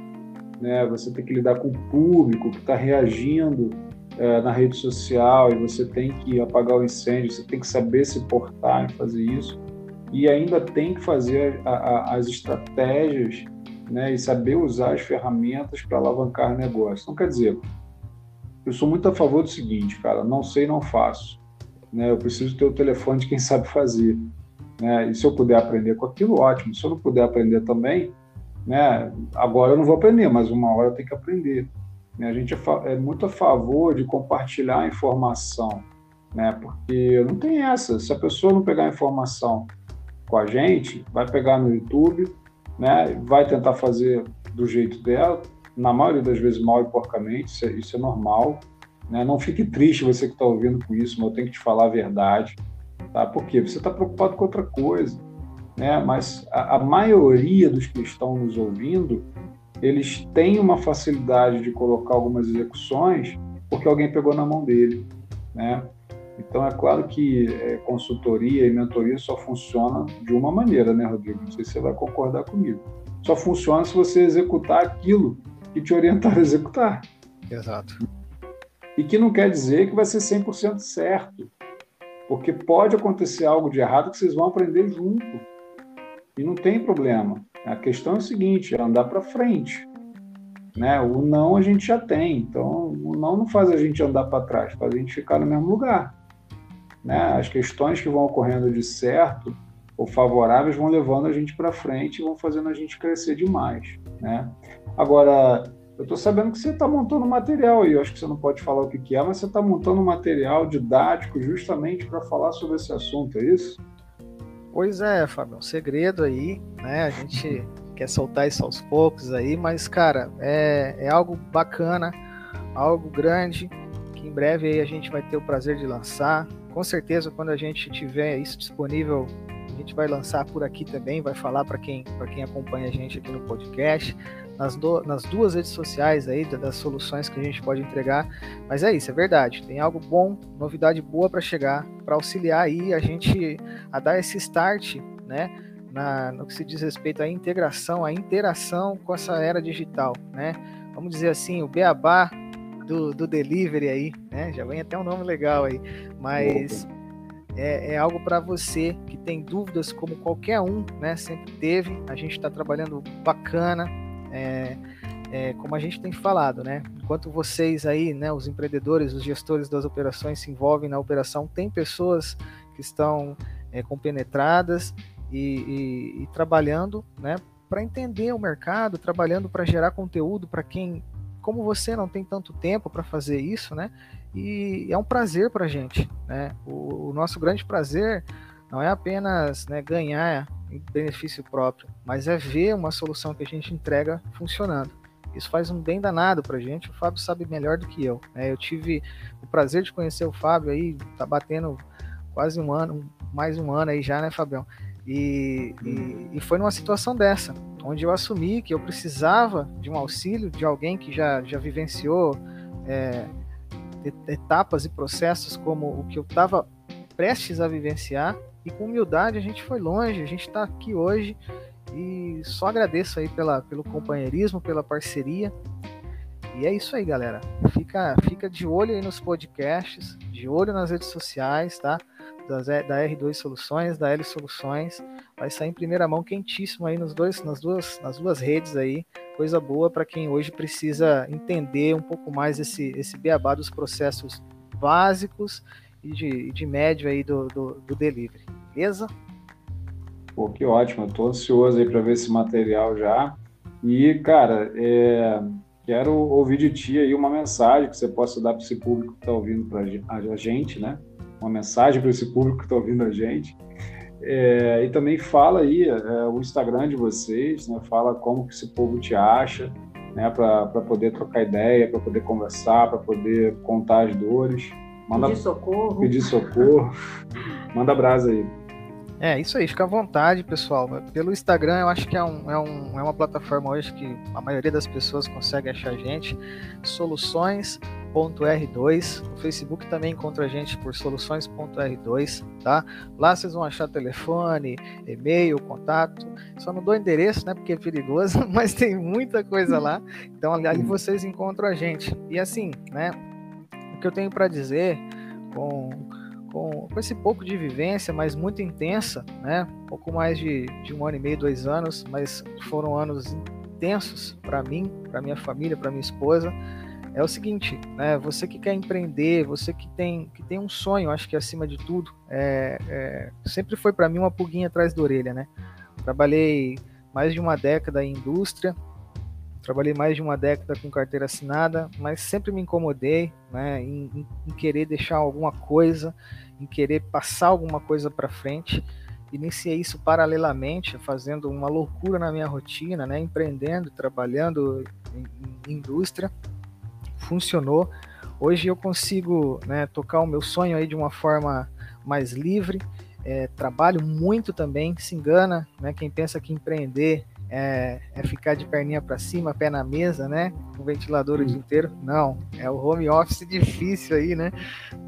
né? Você tem que lidar com o público que está reagindo é, na rede social e você tem que apagar o incêndio, você tem que saber se portar e fazer isso e ainda tem que fazer a, a, as estratégias né, e saber usar as ferramentas para alavancar negócio. Então, quer dizer, eu sou muito a favor do seguinte, cara, não sei, não faço. Né? Eu preciso ter o telefone de quem sabe fazer. né? E se eu puder aprender com aquilo, ótimo. Se eu não puder aprender também, né? Agora eu não vou aprender, mas uma hora eu tenho que aprender. Né? A gente é, é muito a favor de compartilhar a informação, né? Porque não tem essa. Se a pessoa não pegar a informação com a gente, vai pegar no YouTube, né? Vai tentar fazer do jeito dela, na maioria das vezes mal e porcamente, isso é, isso é normal. Né? Não fique triste você que está ouvindo com isso, mas eu tenho que te falar a verdade. Tá? Por quê? Você está preocupado com outra coisa. Né? Mas a, a maioria dos que estão nos ouvindo, eles têm uma facilidade de colocar algumas execuções porque alguém pegou na mão dele. Né? Então, é claro que é, consultoria e mentoria só funciona de uma maneira, né, Rodrigo? Não sei se você vai concordar comigo. Só funciona se você executar aquilo que te orientar a executar. Exato. E que não quer dizer que vai ser 100% certo, porque pode acontecer algo de errado que vocês vão aprender junto. E não tem problema. A questão é o seguinte, é andar para frente. Né? O não a gente já tem, então o não não faz a gente andar para trás, faz a gente ficar no mesmo lugar. Né? As questões que vão ocorrendo de certo ou favoráveis vão levando a gente para frente e vão fazendo a gente crescer demais. Né? Agora, eu estou sabendo que você está montando material aí, eu acho que você não pode falar o que, que é, mas você está montando material didático justamente para falar sobre esse assunto, é isso? Pois é, Fábio, um segredo aí, né? A gente quer soltar isso aos poucos aí, mas, cara, é, é algo bacana, algo grande, que em breve aí a gente vai ter o prazer de lançar. Com certeza, quando a gente tiver isso disponível, a gente vai lançar por aqui também, vai falar para quem, quem acompanha a gente aqui no podcast nas, do, nas duas redes sociais aí das soluções que a gente pode entregar. Mas é isso, é verdade. Tem algo bom, novidade boa para chegar, para auxiliar aí a gente a dar esse start, né? Na, no que se diz respeito à integração, à interação com essa era digital, né? Vamos dizer assim, o beabá do, do delivery aí, né? Já vem até um nome legal aí, mas é, é algo para você que tem dúvidas, como qualquer um, né? Sempre teve. A gente está trabalhando bacana, é, é, como a gente tem falado, né? Enquanto vocês aí, né, os empreendedores, os gestores das operações se envolvem na operação, tem pessoas que estão é, compenetradas e, e, e trabalhando, né, para entender o mercado, trabalhando para gerar conteúdo para quem, como você, não tem tanto tempo para fazer isso, né? E é um prazer para a gente, né? O, o nosso grande prazer não é apenas né, ganhar em benefício próprio, mas é ver uma solução que a gente entrega funcionando. Isso faz um bem danado para a gente. O Fábio sabe melhor do que eu. Né? Eu tive o prazer de conhecer o Fábio aí, tá batendo quase um ano, mais um ano aí já, né, Fabião? E, e, e, foi numa situação dessa, onde eu assumi que eu precisava de um auxílio de alguém que já, já vivenciou é, etapas e processos como o que eu estava prestes a vivenciar e com humildade a gente foi longe, a gente está aqui hoje e só agradeço aí pela, pelo companheirismo, pela parceria. E é isso aí, galera. Fica, fica de olho aí nos podcasts, de olho nas redes sociais, tá? Das, da R2 Soluções, da L Soluções. Vai sair em primeira mão quentíssimo aí nos dois, nas, duas, nas duas redes aí. Coisa boa para quem hoje precisa entender um pouco mais esse, esse beabá dos processos básicos e de, de médio aí do, do, do delivery, beleza? Pô, que ótimo, estou ansioso aí para ver esse material já. E, cara, é, quero ouvir de ti aí uma mensagem que você possa dar para esse público que está ouvindo pra, a gente, né? Uma mensagem para esse público que está ouvindo a gente. É, e também fala aí é, o Instagram de vocês, né? Fala como que esse povo te acha, né? Para poder trocar ideia, para poder conversar, para poder contar as dores. Manda, pedir socorro. Pedir socorro. Manda brasa aí. É, isso aí, fica à vontade, pessoal. Pelo Instagram, eu acho que é, um, é, um, é uma plataforma hoje que a maioria das pessoas consegue achar a gente. Soluções.r2. No Facebook também encontra a gente por soluções.r2, tá? Lá vocês vão achar telefone, e-mail, contato. Só não dou endereço, né? Porque é perigoso, mas tem muita coisa lá. Então ali vocês encontram a gente. E assim, né? O que eu tenho para dizer com com, com, esse pouco de vivência, mas muito intensa, né? Pouco mais de, de um ano e meio, dois anos, mas foram anos intensos para mim, para minha família, para minha esposa. é o seguinte, né? Você que quer empreender, você que tem, que tem um sonho, acho que acima de tudo, é, é, sempre foi para mim uma pulguinha atrás da orelha, né? Trabalhei mais de uma década em indústria, trabalhei mais de uma década com carteira assinada, mas sempre me incomodei, né? Em, em, querer deixar alguma coisa, em querer passar alguma coisa para frente. Iniciei isso paralelamente, fazendo uma loucura na minha rotina, né? Empreendendo, trabalhando em, em indústria funcionou. Hoje eu consigo né, tocar o meu sonho aí de uma forma mais livre. É, trabalho muito também, se engana, né? Quem pensa que empreender é, é ficar de perninha para cima, pé na mesa, né? Com ventilador o dia inteiro. Não, é o home office difícil aí, né?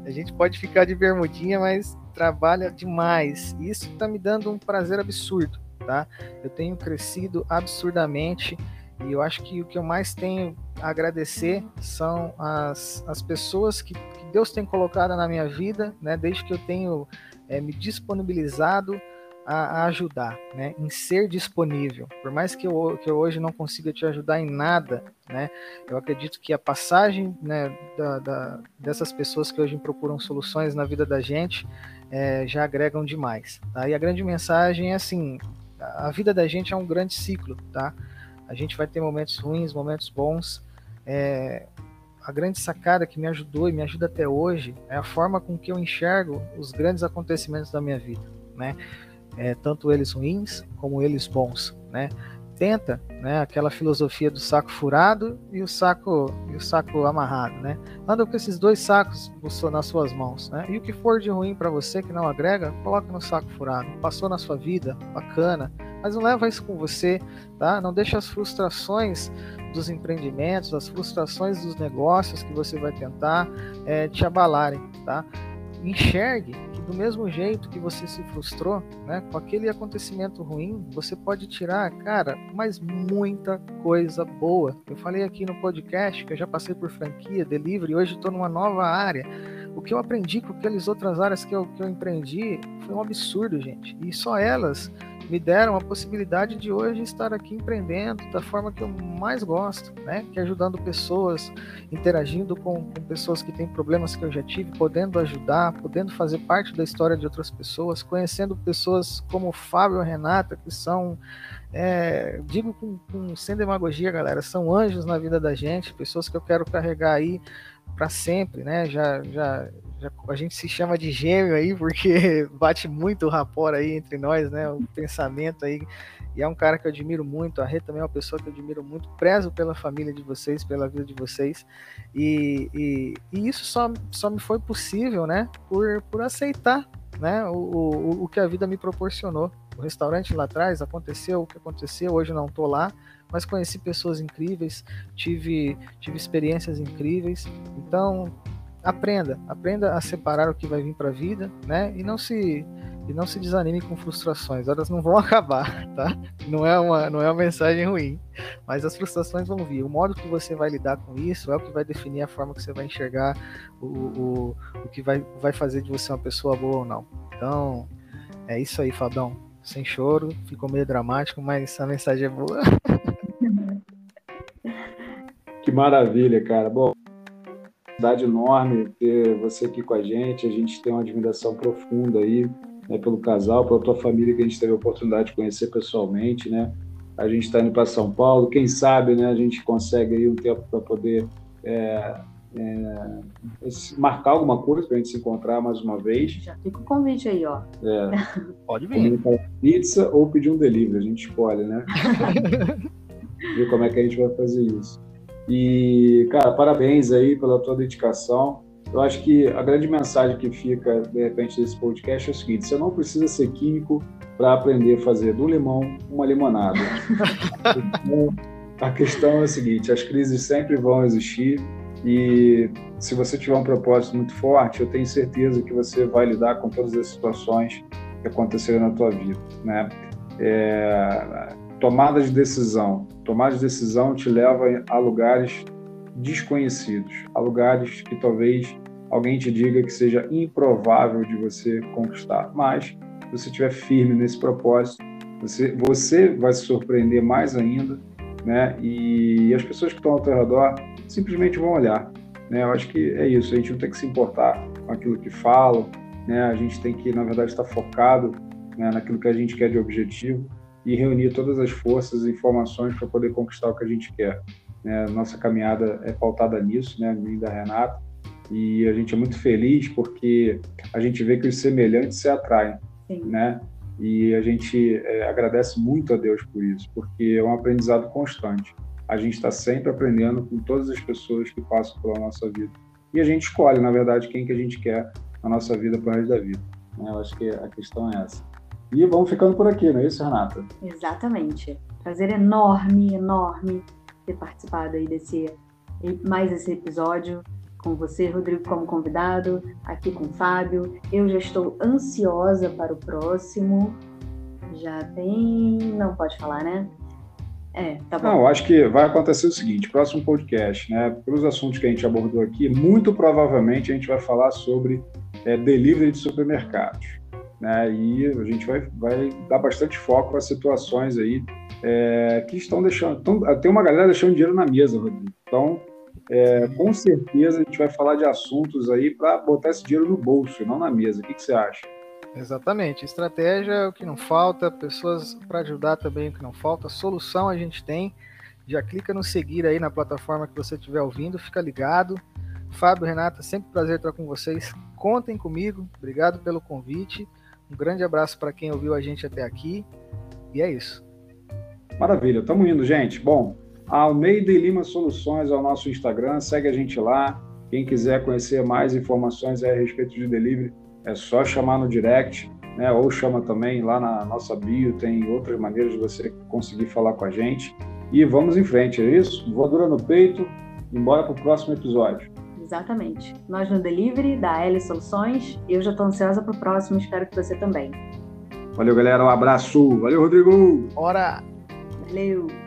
A gente pode ficar de bermudinha, mas trabalha demais. Isso está me dando um prazer absurdo, tá? Eu tenho crescido absurdamente e eu acho que o que eu mais tenho a agradecer são as, as pessoas que, que Deus tem colocado na minha vida, né, desde que eu tenho é, me disponibilizado a, a, ajudar, né, em ser disponível. Por mais que eu, que eu hoje não consiga te ajudar em nada, né, eu acredito que a passagem né, da, da, dessas pessoas que hoje procuram soluções na vida da gente é, já agregam demais. Tá? E a grande mensagem é assim: a vida da gente é um grande ciclo, tá? A gente vai ter momentos ruins, momentos bons. É, a grande sacada que me ajudou e me ajuda até hoje é a forma com que eu enxergo os grandes acontecimentos da minha vida, né? É, tanto eles ruins como eles bons, né? Tenta, né? Aquela filosofia do saco furado e o saco e o saco amarrado, né? Anda com esses dois sacos nas suas mãos, né? E o que for de ruim para você que não agrega, coloca no saco furado. Passou na sua vida, bacana, mas não leva isso com você, tá? Não deixa as frustrações dos empreendimentos, as frustrações dos negócios que você vai tentar é, te abalarem, tá? Enxergue do mesmo jeito que você se frustrou, né, com aquele acontecimento ruim, você pode tirar, cara, mas muita coisa boa. Eu falei aqui no podcast que eu já passei por franquia, delivery, hoje estou numa nova área. O que eu aprendi com aquelas outras áreas que eu, que eu empreendi foi um absurdo, gente. E só elas me deram a possibilidade de hoje estar aqui empreendendo da forma que eu mais gosto, né? Que é ajudando pessoas, interagindo com, com, pessoas que têm problemas que eu já tive, podendo ajudar, podendo fazer parte da história de outras pessoas, conhecendo pessoas como Fábio e Renata, que são, é, digo com, com, sem demagogia, galera, são anjos na vida da gente, pessoas que eu quero carregar aí para sempre, né? Já, já a gente se chama de gêmeo aí, porque bate muito o rapor aí entre nós, né? O pensamento aí. E é um cara que eu admiro muito. A Rê também é uma pessoa que eu admiro muito. Prezo pela família de vocês, pela vida de vocês. E, e, e isso só, só me foi possível, né? Por, por aceitar né? O, o, o que a vida me proporcionou. O restaurante lá atrás aconteceu o que aconteceu. Hoje não estou lá, mas conheci pessoas incríveis, tive, tive experiências incríveis. Então, aprenda, aprenda a separar o que vai vir para a vida, né? E não se e não se desanime com frustrações, elas não vão acabar, tá? Não é uma não é uma mensagem ruim, mas as frustrações vão vir. O modo que você vai lidar com isso é o que vai definir a forma que você vai enxergar o, o, o que vai, vai fazer de você uma pessoa boa ou não. Então, é isso aí, Fabão. Sem choro, ficou meio dramático, mas a mensagem é boa. Que maravilha, cara. Bom, felicidade enorme ter você aqui com a gente. A gente tem uma admiração profunda aí né, pelo casal, pela tua família que a gente teve a oportunidade de conhecer pessoalmente, né? A gente está indo para São Paulo. Quem sabe, né? A gente consegue aí um tempo para poder é, é, marcar alguma coisa para a gente se encontrar mais uma vez. Já fica o convite aí, ó. É. Pode vir. Pizza ou pedir um delivery, a gente escolhe, né? Ver como é que a gente vai fazer isso. E, cara, parabéns aí pela tua dedicação. Eu acho que a grande mensagem que fica, de repente, desse podcast é o seguinte: você não precisa ser químico para aprender a fazer do limão uma limonada. a questão é a seguinte: as crises sempre vão existir e se você tiver um propósito muito forte, eu tenho certeza que você vai lidar com todas as situações que aconteceram na tua vida, né? É, tomada de decisão. Tomada de decisão te leva a lugares desconhecidos, a lugares que talvez alguém te diga que seja improvável de você conquistar. Mas, se você estiver firme nesse propósito, você, você vai se surpreender mais ainda, né? E as pessoas que estão ao teu redor simplesmente vão olhar, né? Eu acho que é isso. A gente não tem que se importar com aquilo que falam, né? A gente tem que, na verdade, estar focado né, naquilo que a gente quer de objetivo e reunir todas as forças e informações para poder conquistar o que a gente quer. Né? Nossa caminhada é pautada nisso, né? Minha da Renata e a gente é muito feliz porque a gente vê que os semelhantes se atraem, Sim. né? E a gente é, agradece muito a Deus por isso, porque é um aprendizado constante. A gente está sempre aprendendo com todas as pessoas que passam pela nossa vida. E a gente escolhe, na verdade, quem que a gente quer na nossa vida para o resto da vida. Né? Eu acho que a questão é essa. E vamos ficando por aqui, não é isso, Renata? Exatamente. Prazer enorme, enorme ter participado aí desse mais esse episódio com você, Rodrigo, como convidado, aqui com o Fábio. Eu já estou ansiosa para o próximo. Já tem. Não pode falar, né? É, tá bom. Não, acho que vai acontecer o seguinte: próximo podcast, né? Pelos assuntos que a gente abordou aqui, muito provavelmente a gente vai falar sobre é, delivery de supermercados. Né? E a gente vai, vai dar bastante foco para situações aí é, que estão deixando. Tão, tem uma galera deixando dinheiro na mesa, Rodrigo. Então, é, com certeza a gente vai falar de assuntos aí para botar esse dinheiro no bolso, não na mesa. O que, que você acha? Exatamente. Estratégia é o que não falta, pessoas para ajudar também é o que não falta, solução a gente tem. Já clica no seguir aí na plataforma que você estiver ouvindo, fica ligado. Fábio, Renata, sempre prazer estar com vocês. Contem comigo. Obrigado pelo convite. Um grande abraço para quem ouviu a gente até aqui. E é isso. Maravilha, estamos indo, gente. Bom, Almeida e Lima Soluções é o nosso Instagram, segue a gente lá. Quem quiser conhecer mais informações a respeito de delivery, é só chamar no direct, né? Ou chama também lá na nossa bio, tem outras maneiras de você conseguir falar com a gente. E vamos em frente, é isso? Voadora no peito, embora para o próximo episódio. Exatamente. Nós no Delivery, da L Soluções. Eu já estou ansiosa para o próximo, espero que você também. Valeu, galera. Um abraço. Valeu, Rodrigo. Bora! Valeu!